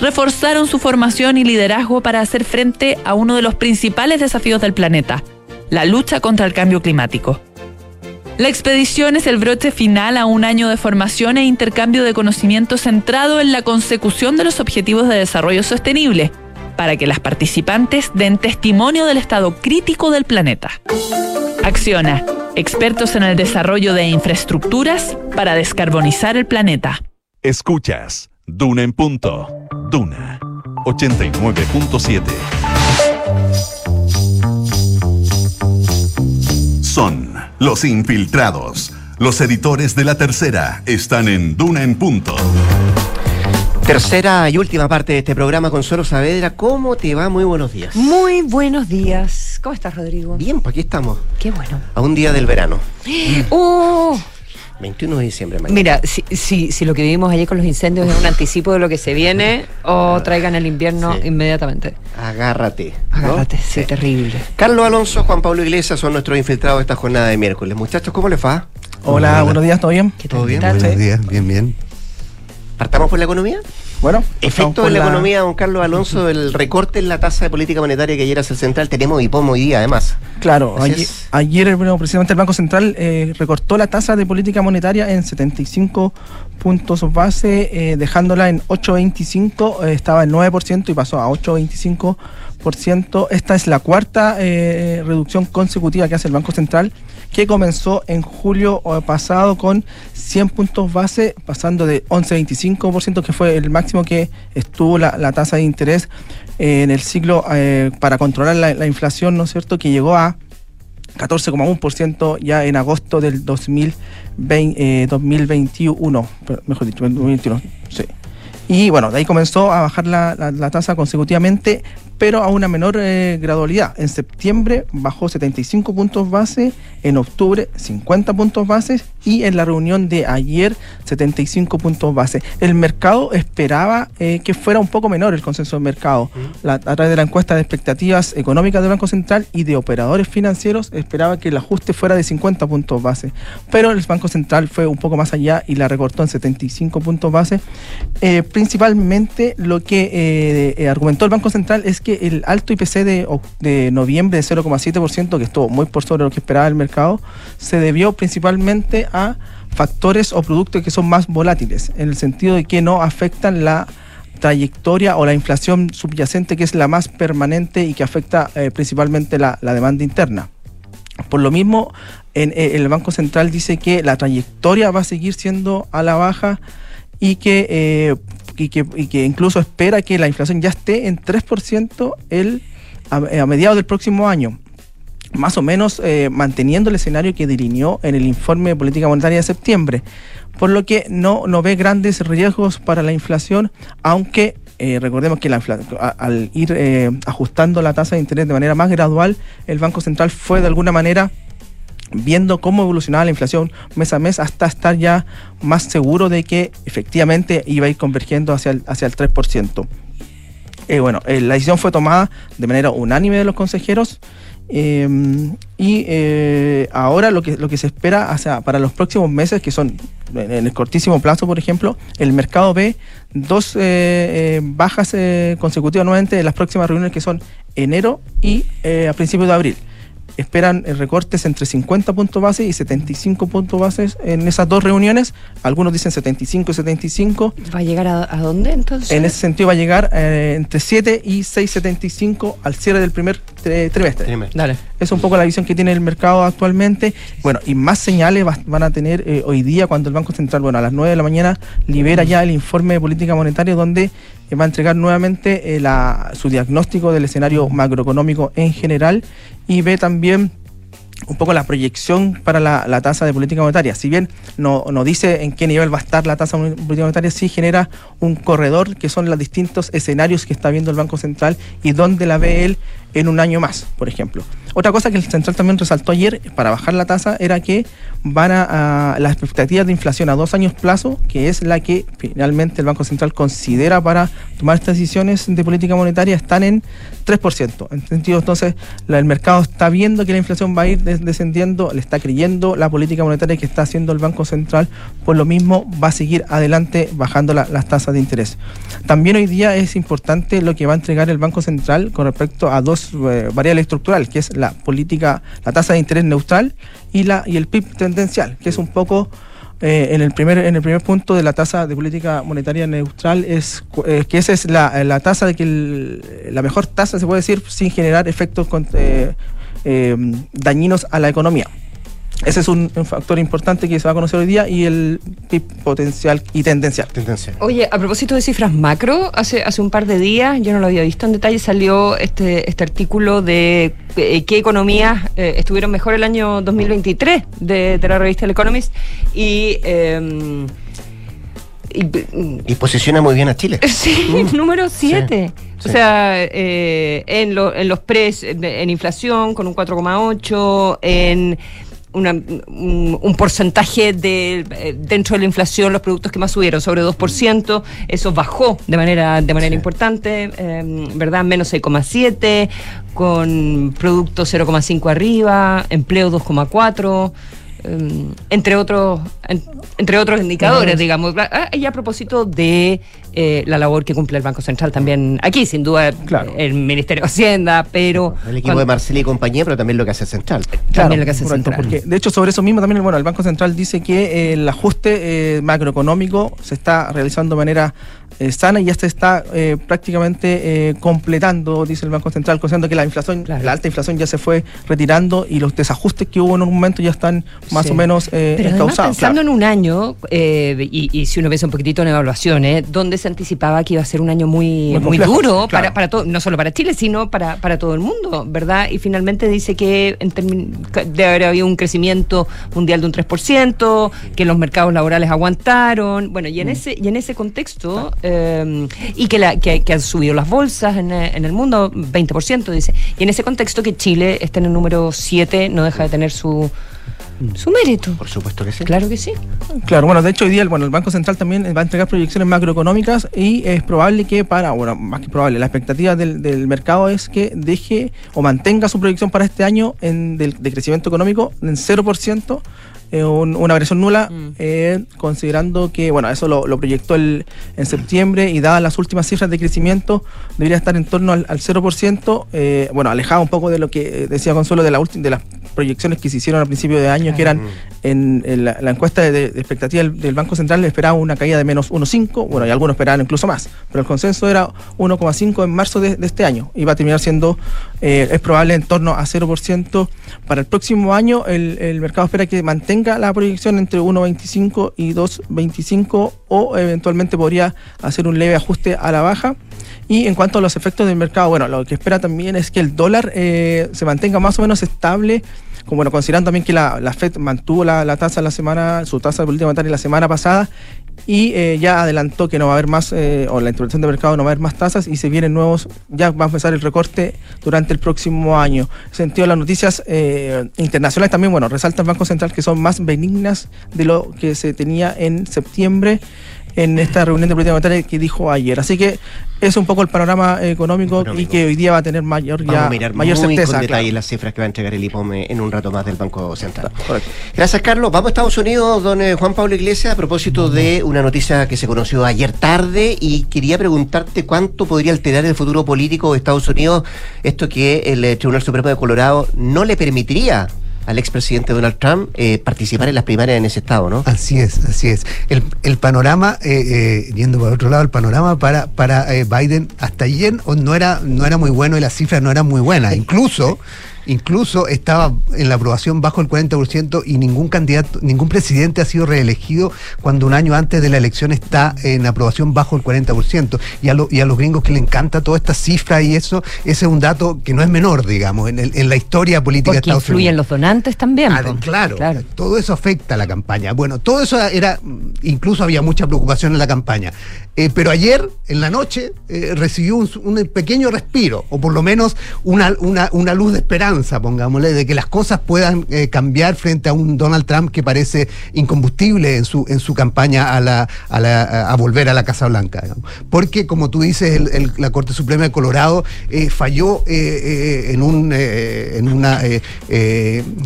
reforzaron su formación y liderazgo para hacer frente a uno de los principales desafíos del planeta, la lucha contra el cambio climático. La expedición es el broche final a un año de formación e intercambio de conocimiento centrado en la consecución de los objetivos de desarrollo sostenible, para que las participantes den testimonio del estado crítico del planeta. Acciona, expertos en el desarrollo de infraestructuras para descarbonizar el planeta. Escuchas Duna en punto. Duna 89.7. Son los infiltrados. Los editores de la tercera están en Duna en punto. Tercera y última parte de este programa, Consuelo Saavedra. ¿Cómo te va? Muy buenos días. Muy buenos días. ¿Cómo estás, Rodrigo? Bien, pues aquí estamos. Qué bueno. A un día del verano. ¡Oh! 21 de diciembre, mañana. Mira, si, si, si lo que vivimos ayer con los incendios es un anticipo de lo que se viene, o traigan el invierno Sí. inmediatamente. Agárrate. ¿no? Agárrate, sí, terrible. Carlos Alonso, Juan Pablo Iglesias son nuestros infiltrados de esta jornada de miércoles. Muchachos, ¿cómo les va? Hola, buenos días, ¿todo bien? ¿Todo bien? Buenos días, bien, bien. ¿Partamos por la economía? Bueno, Efecto en la, la- economía, don Carlos Alonso, del recorte en la tasa de política monetaria que ayer hace el central. Tenemos IPOM hoy día, además. Claro, ayer, ayer, bueno, precisamente el Banco Central eh, recortó la tasa de política monetaria en 75 puntos base, eh, dejándola en 8,25, eh, estaba en 9% y pasó a 8,25%. Esta es la cuarta eh, reducción consecutiva que hace el Banco Central, que comenzó en julio pasado con 100 puntos base, pasando de 11,25%, que fue el máximo que estuvo la, tasa de interés eh, en el ciclo eh, para controlar la, la inflación, ¿no es cierto?, que llegó a 14,1% ya en agosto del 2020, eh, 2021, per- mejor dicho, 2021, sí. Y bueno, de ahí comenzó a bajar la tasa consecutivamente, pero a una menor eh, gradualidad. En septiembre bajó 75 puntos base, en octubre 50 puntos base y en la reunión de ayer 75 puntos base. El mercado esperaba eh, que fuera un poco menor el consenso del mercado. La- a través de la encuesta de expectativas económicas del Banco Central y de operadores financieros esperaba que el ajuste fuera de 50 puntos base. Pero el Banco Central fue un poco más allá y la recortó en 75 puntos base. Eh, principalmente lo que eh, eh, argumentó el Banco Central es que el alto IPC de, de noviembre de 0,7%, que estuvo muy por sobre lo que esperaba el mercado, se debió principalmente a factores o productos que son más volátiles, en el sentido de que no afectan la trayectoria o la inflación subyacente, que es la más permanente y que afecta eh, principalmente la, la demanda interna. Por lo mismo, eh, el Banco Central dice que la trayectoria va a seguir siendo a la baja y que, eh, y que, y que incluso espera que la inflación ya esté en 3% el, a, a mediados del próximo año. Más o menos eh, manteniendo el escenario que delineó en el informe de política monetaria de septiembre. Por lo que no, no ve grandes riesgos para la inflación, aunque eh, recordemos que la al ir eh, ajustando la tasa de interés de manera más gradual, el Banco Central fue de alguna manera viendo cómo evolucionaba la inflación mes a mes hasta estar ya más seguro de que efectivamente iba a ir convergiendo hacia el, hacia el 3%. Eh, bueno, eh, la decisión fue tomada de manera unánime de los consejeros eh, y eh, ahora lo que, lo que se espera hacia, para los próximos meses, que son en el cortísimo plazo, por ejemplo, el mercado ve dos eh, bajas consecutivas nuevamente en las próximas reuniones que son enero y a principios de abril. Esperan eh, recortes entre 50 puntos base y 75 puntos bases en esas dos reuniones. Algunos dicen 75 y 75. ¿Va a llegar a, a dónde entonces? En ese sentido va a llegar eh, entre 7 y 6,75 al cierre del primer tri- trimestre. Dale. Es un poco la visión que tiene el mercado actualmente. Bueno, y más señales va- van a tener eh, hoy día cuando el Banco Central, bueno, a las 9 de la mañana libera ya el informe de política monetaria donde va a entregar nuevamente eh, su diagnóstico del escenario macroeconómico en general y ve también un poco la proyección para la, la tasa de política monetaria. Si bien no, no dice en qué nivel va a estar la tasa de política monetaria, sí genera un corredor que son los distintos escenarios que está viendo el Banco Central y dónde la ve él en un año más, por ejemplo. Otra cosa que el Central también resaltó ayer para bajar la tasa era que van a, las expectativas de inflación a dos años plazo, que es la que finalmente el Banco Central considera para tomar estas decisiones de política monetaria, están en 3%. En sentido, entonces, el mercado está viendo que la inflación va a ir des- descendiendo, le está creyendo la política monetaria que está haciendo el Banco Central, por lo mismo va a seguir adelante bajando la- las tasas de interés. También hoy día es importante lo que va a entregar el Banco Central con respecto a dos eh, variables estructurales, que es la política, la tasa de interés neutral y la y el PIB tendencial, que es un poco eh, en el primer en el primer punto de la tasa de política monetaria neutral es eh, que esa es la, la tasa de que el- la mejor tasa se puede decir sin generar efectos con- eh, eh, dañinos a la economía. Ese es un, un factor importante que se va a conocer hoy día y el PIB potencial y tendencial. Oye, a propósito de cifras macro, hace, hace un par de días, yo no lo había visto en detalle, salió este, este artículo de eh, qué economías eh, estuvieron mejor el año 2023 de, de la revista El Economist y... eh, y- Y posiciona muy bien a Chile. Sí, número 7. sí. O sea, eh, en, lo- en los pres, en, en inflación con un 4,8, en una- un, un porcentaje de eh, dentro de la inflación los productos que más subieron, sobre 2%, eso bajó de manera de manera importante, eh, ¿verdad? Menos 6,7, con productos 0,5 arriba, empleo 2,4. Eh, entre otros en- entre otros indicadores, digamos. Ah, Y a propósito de eh, la labor que cumple el Banco Central también aquí, sin duda el Ministerio de Hacienda, pero El equipo cuando- de Marcelo y compañía, pero también lo que hace Central. También lo que hace correcto, Central. porque de hecho sobre eso mismo también bueno, el Banco Central dice que eh, el ajuste eh, macroeconómico se está realizando de manera eh, sana y ya se está eh, prácticamente eh, completando, dice el Banco Central, considerando que la inflación, la alta inflación ya se fue retirando y los desajustes que hubo en un momento ya están más Sí. o menos eh, Pero encausados. pensando claro. en un año, eh, y, y si uno piensa un poquitito en evaluaciones, donde se anticipaba que iba a ser un año muy, Muy muy, complejo, duro claro. para, para todo, no solo para Chile, sino para, para todo el mundo, ¿verdad? Y finalmente dice que en debe haber habido un crecimiento mundial de un 3%, que los mercados laborales aguantaron, bueno, y en ese, y en ese contexto, eh, y que, la, que, que han subido las bolsas en, eh, en el mundo, 20%, dice, y en ese contexto que Chile esté en el número 7 no deja de tener su, su mérito. Por supuesto que sí. Claro que sí. Claro, bueno, de hecho hoy día el- bueno, el Banco Central también va a entregar proyecciones macroeconómicas y es probable que para, bueno, más que probable, la expectativa del, del mercado es que deje o mantenga su proyección para este año en, del- de crecimiento económico en 0%. Eh, un- una variación nula, eh, considerando que, bueno, eso lo, lo proyectó el, en septiembre y dadas las últimas cifras de crecimiento, debería estar en torno al, al 0%, eh, bueno, alejado un poco de lo que eh, decía Consuelo de, la ulti- de las proyecciones que se hicieron al principio de año, que eran en, en la, la encuesta de, de expectativa del, del Banco Central esperaba una caída de menos 1,5, bueno, y algunos esperaban incluso más, pero el consenso era 1,5 en marzo de, de este año, y va a terminar siendo, eh, es probable, en torno a 0% para el próximo año. El, mercado espera que mantenga la proyección entre 1,25 y 2,25 o eventualmente podría hacer un leve ajuste a la baja. Y en cuanto a los efectos del mercado, bueno, lo que espera también es que el dólar eh, se mantenga más o menos estable, bueno, considerando también que la, la Fed mantuvo la, la tasa la semana, su tasa de política monetaria la semana pasada y eh, ya adelantó que no va a haber más, eh, o la intervención de mercado no va a haber más tasas y se vienen nuevos, ya va a empezar el recorte durante el próximo año. En sentido, las noticias eh, internacionales también, bueno, resalta el Banco Central que son más benignas de lo que se tenía en septiembre. En esta reunión de política monetaria que dijo ayer. Así que es un poco el panorama económico, y que hoy día va a tener mayor, Vamos ya, a mirar mayor muy certeza. con detalle claro. las cifras que va a entregar el IPOME en un rato más del Banco Central. Gracias, Carlos. Vamos a Estados Unidos, don eh, Juan Pablo Iglesias, a propósito de una noticia que se conoció ayer tarde y quería preguntarte cuánto podría alterar el futuro político de Estados Unidos esto que el eh, Tribunal Supremo de Colorado no le permitiría al expresidente Donald Trump eh, participar en las primarias en ese estado, ¿no? Así es, así es. El, el panorama, eh, eh, yendo por otro lado, el panorama para, para eh, Biden hasta ayer no era, no era muy bueno y las cifras no eran muy buenas. Incluso, incluso estaba en la aprobación bajo el 40% y ningún candidato, ningún presidente ha sido reelegido cuando un año antes de la elección está en aprobación bajo el 40%. Y a, lo- y a los gringos que le encanta toda esta cifra y eso, ese es un dato que no es menor, digamos, en, el- en la historia política de Estados Unidos. influyen los donantes también. Ah, po. claro, todo eso afecta a la campaña. Bueno, todo eso era, incluso había mucha preocupación en la campaña. Eh, pero ayer, en la noche, eh, recibió un, un pequeño respiro, o por lo menos una, una, una luz de esperanza, pongámosle, de que las cosas puedan eh, cambiar frente a un Donald Trump que parece incombustible en su, en su campaña a, la, a, la- a volver a la Casa Blanca. Porque, como tú dices, el- el- la Corte Suprema de Colorado eh, falló eh, eh, en, un, en una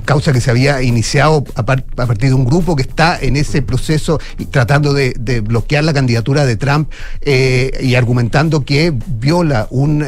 causa que se había iniciado a, par- a partir de un grupo que está en ese proceso tratando de, bloquear la candidatura de Trump y argumentando que viola un,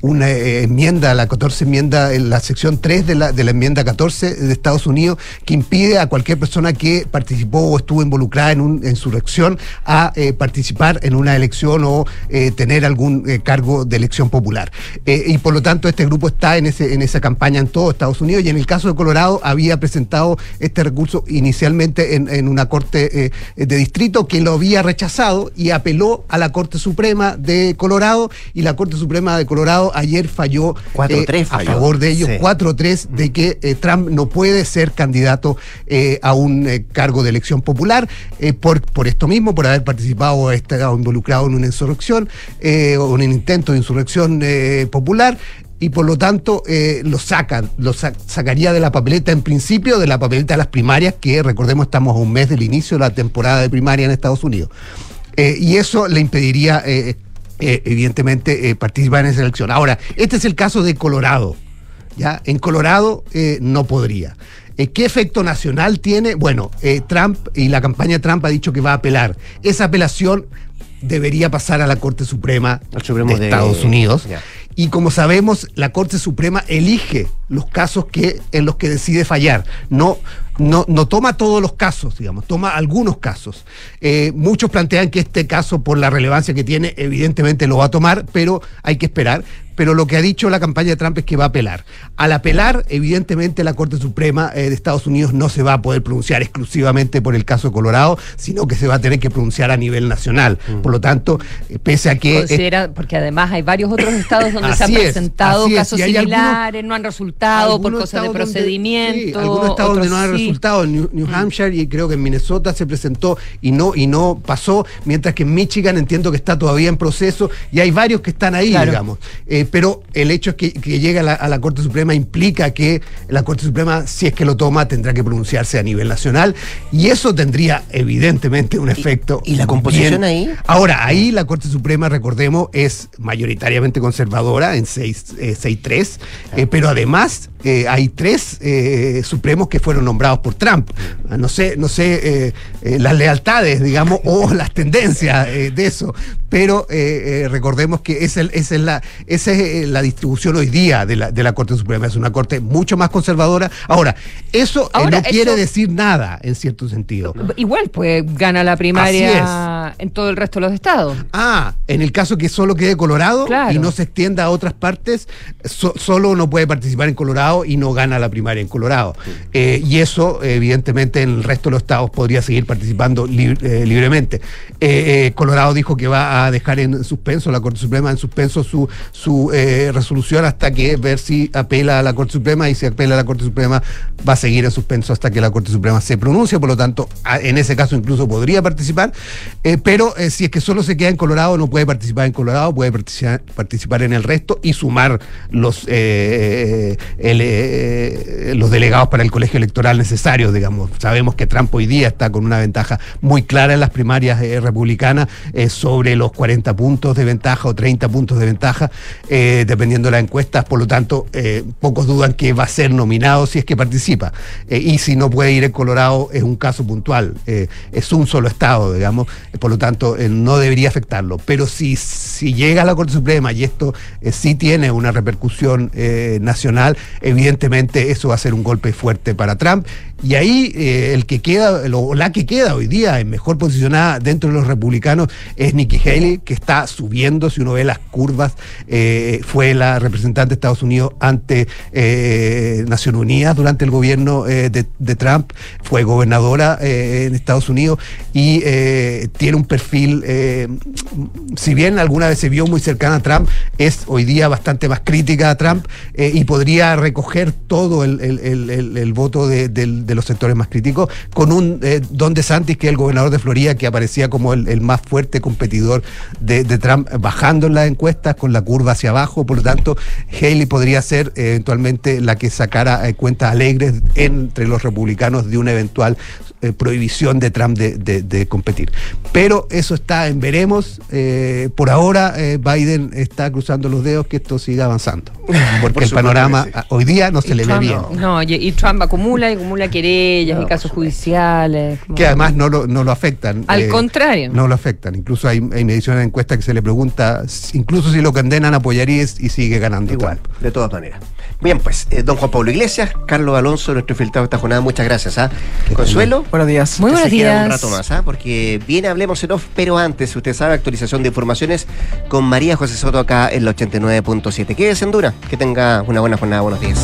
una enmienda, la 14 enmienda, en la sección 3 de la, de la enmienda 14 de Estados Unidos, que impide a cualquier persona que participó o estuvo involucrada en una insurrección a eh, participar en una elección o eh, tener algún eh, cargo de elección popular. Y por lo tanto, este grupo está en, ese, en esa campaña en todo Estados Unidos y en el caso de Colorado había presentado este recurso inicialmente en, en una corte de distrito que lo había rechazado y apeló a la Corte Suprema de Colorado y la Corte Suprema de Colorado ayer falló, 4-3 eh, a falló. favor de ellos, Sí. 4-3 de que eh, Trump no puede ser candidato eh, a un eh, cargo de elección popular por, por esto mismo, por haber participado o estado involucrado en una insurrección o en un intento de insurrección popular. Y por lo tanto eh, lo sacan, lo sa- sacaría de la papeleta en principio, de la papeleta de las primarias, que recordemos estamos a un mes del inicio de la temporada de primaria en Estados Unidos. Eh, y eso le impediría, eh, evidentemente, participar en esa elección. Ahora, este es el caso de Colorado. ¿Ya? En Colorado eh, no podría. Eh, ¿Qué efecto nacional tiene? Bueno, eh, Trump y la campaña Trump ha dicho que va a apelar. Esa apelación debería pasar a la Corte Suprema de de- Estados Unidos. Y como sabemos, la Corte Suprema elige los casos que, en los que decide fallar. No, no, no toma todos los casos, digamos, toma algunos casos. Eh, muchos plantean que este caso, por la relevancia que tiene, evidentemente lo va a tomar, pero hay que esperar. Pero lo que ha dicho la campaña de Trump es que va a apelar. Al apelar, evidentemente, la Corte Suprema eh, de Estados Unidos no se va a poder pronunciar exclusivamente por el caso de Colorado, sino que se va a tener que pronunciar a nivel nacional. Por lo tanto, eh, pese a que... Considera- porque además hay varios otros estados donde se han presentado es, casos algunos- similares, no han resultado por cosas de estados donde- procedimiento. sí, algunos estados donde no otros ha sí. resultado, en New, New Hampshire y creo que en Minnesota se presentó y no, y no pasó, mientras que en Michigan entiendo que está todavía en proceso y hay varios que están ahí, Claro. digamos. Eh, pero el hecho es que, que llegue a la, a la Corte Suprema implica que la Corte Suprema, si es que lo toma, tendrá que pronunciarse a nivel nacional y eso tendría evidentemente un efecto. y la composición bien- ahí? Ahora, ahí la Corte Suprema, recordemos, es mayoritariamente conservadora en 6, eh, 6-3, eh, pero además eh, hay tres eh, supremos que fueron nombrados por Trump. Ah, No sé, no sé las lealtades, digamos, o las tendencias de eso, pero recordemos que esa es, esa es la, esa es eh, la distribución hoy día de la, de la Corte Suprema. Es una Corte mucho más conservadora. Ahora, eso eh, Ahora, no quiere decir nada, en cierto sentido. Igual, pues gana la primaria en todo el resto de los estados. Ah, en el caso que solo quede Colorado Claro. y no se extienda a otras partes, so- solo no puede participar en Colorado y no gana la primaria en Colorado. Eh, y eso, evidentemente, en el resto de los estados podría seguir participando lib- eh, libremente. Eh, eh, Colorado dijo que va a dejar en suspenso, la Corte Suprema en suspenso su, su eh, resolución hasta que ver si apela a la Corte Suprema y si apela a la Corte Suprema va a seguir en suspenso hasta que la Corte Suprema se pronuncie, por lo tanto, en ese caso incluso podría participar, eh, pero eh, si es que solo se queda en Colorado, no puede participar en Colorado, puede participar, participar en el resto y sumar los, los delegados para el colegio electoral necesarios, digamos. Sabemos que Trump hoy día está con una ventaja muy clara en las primarias republicanas, sobre los 40 puntos de ventaja o 30 puntos de ventaja, eh, dependiendo de las encuestas. Por lo tanto, eh, pocos dudan que va a ser nominado si es que participa. Eh, y si no puede ir en Colorado, es un caso puntual. Es un solo estado, digamos. Por lo tanto, no debería afectarlo. Pero si, si llega a la Corte Suprema y esto sí tiene una repercusión nacional, evidentemente eso va a ser un golpe fuerte para Trump. Y ahí el que queda, la que queda hoy día en mejor posicionada dentro de los republicanos es Nikki Haley, que está subiendo, si uno ve las curvas, fue la representante de Estados Unidos ante eh, Naciones Unidas durante el gobierno eh, de, Trump, fue gobernadora eh, en Estados Unidos y tiene un perfil, si bien alguna vez se vio muy cercana a Trump, es hoy día bastante más crítica a Trump y podría recoger todo el, voto de, los sectores más críticos con un Don DeSantis, que es el gobernador de Florida, que aparecía como el, el más fuerte competidor de, de Trump, bajando en las encuestas con la curva hacia abajo. Por lo tanto, Haley podría ser eh, eventualmente la que sacara eh, cuentas alegres entre los republicanos de una eventual eh, prohibición de Trump de, de- de competir. Pero eso está en veremos. Eh, por ahora, eh, Biden está cruzando los dedos que esto siga avanzando. Porque Por el panorama que sí. a- hoy día no se le ve bien. No, y, y Trump acumula y acumula querellas y casos judiciales. como- Que además no lo, no lo afectan. Al eh, contrario. No lo afectan. Incluso hay, hay mediciones de encuestas que se le pregunta, incluso si lo condenan, y sigue ganando. Igual, Trump. de todas maneras. Bien, pues, eh, don Juan Pablo Iglesias, Carlos Alonso, nuestro infiltrado esta jornada, muchas gracias. ¿ah? Consuelo. Buenos días. Muy buenos se queda días. un rato más, ¿ah? porque viene Hablemos en Off, pero antes, usted sabe, actualización de informaciones con María José Soto acá en la 89.7. Quédese en Dura, que tenga una buena jornada, buenos días.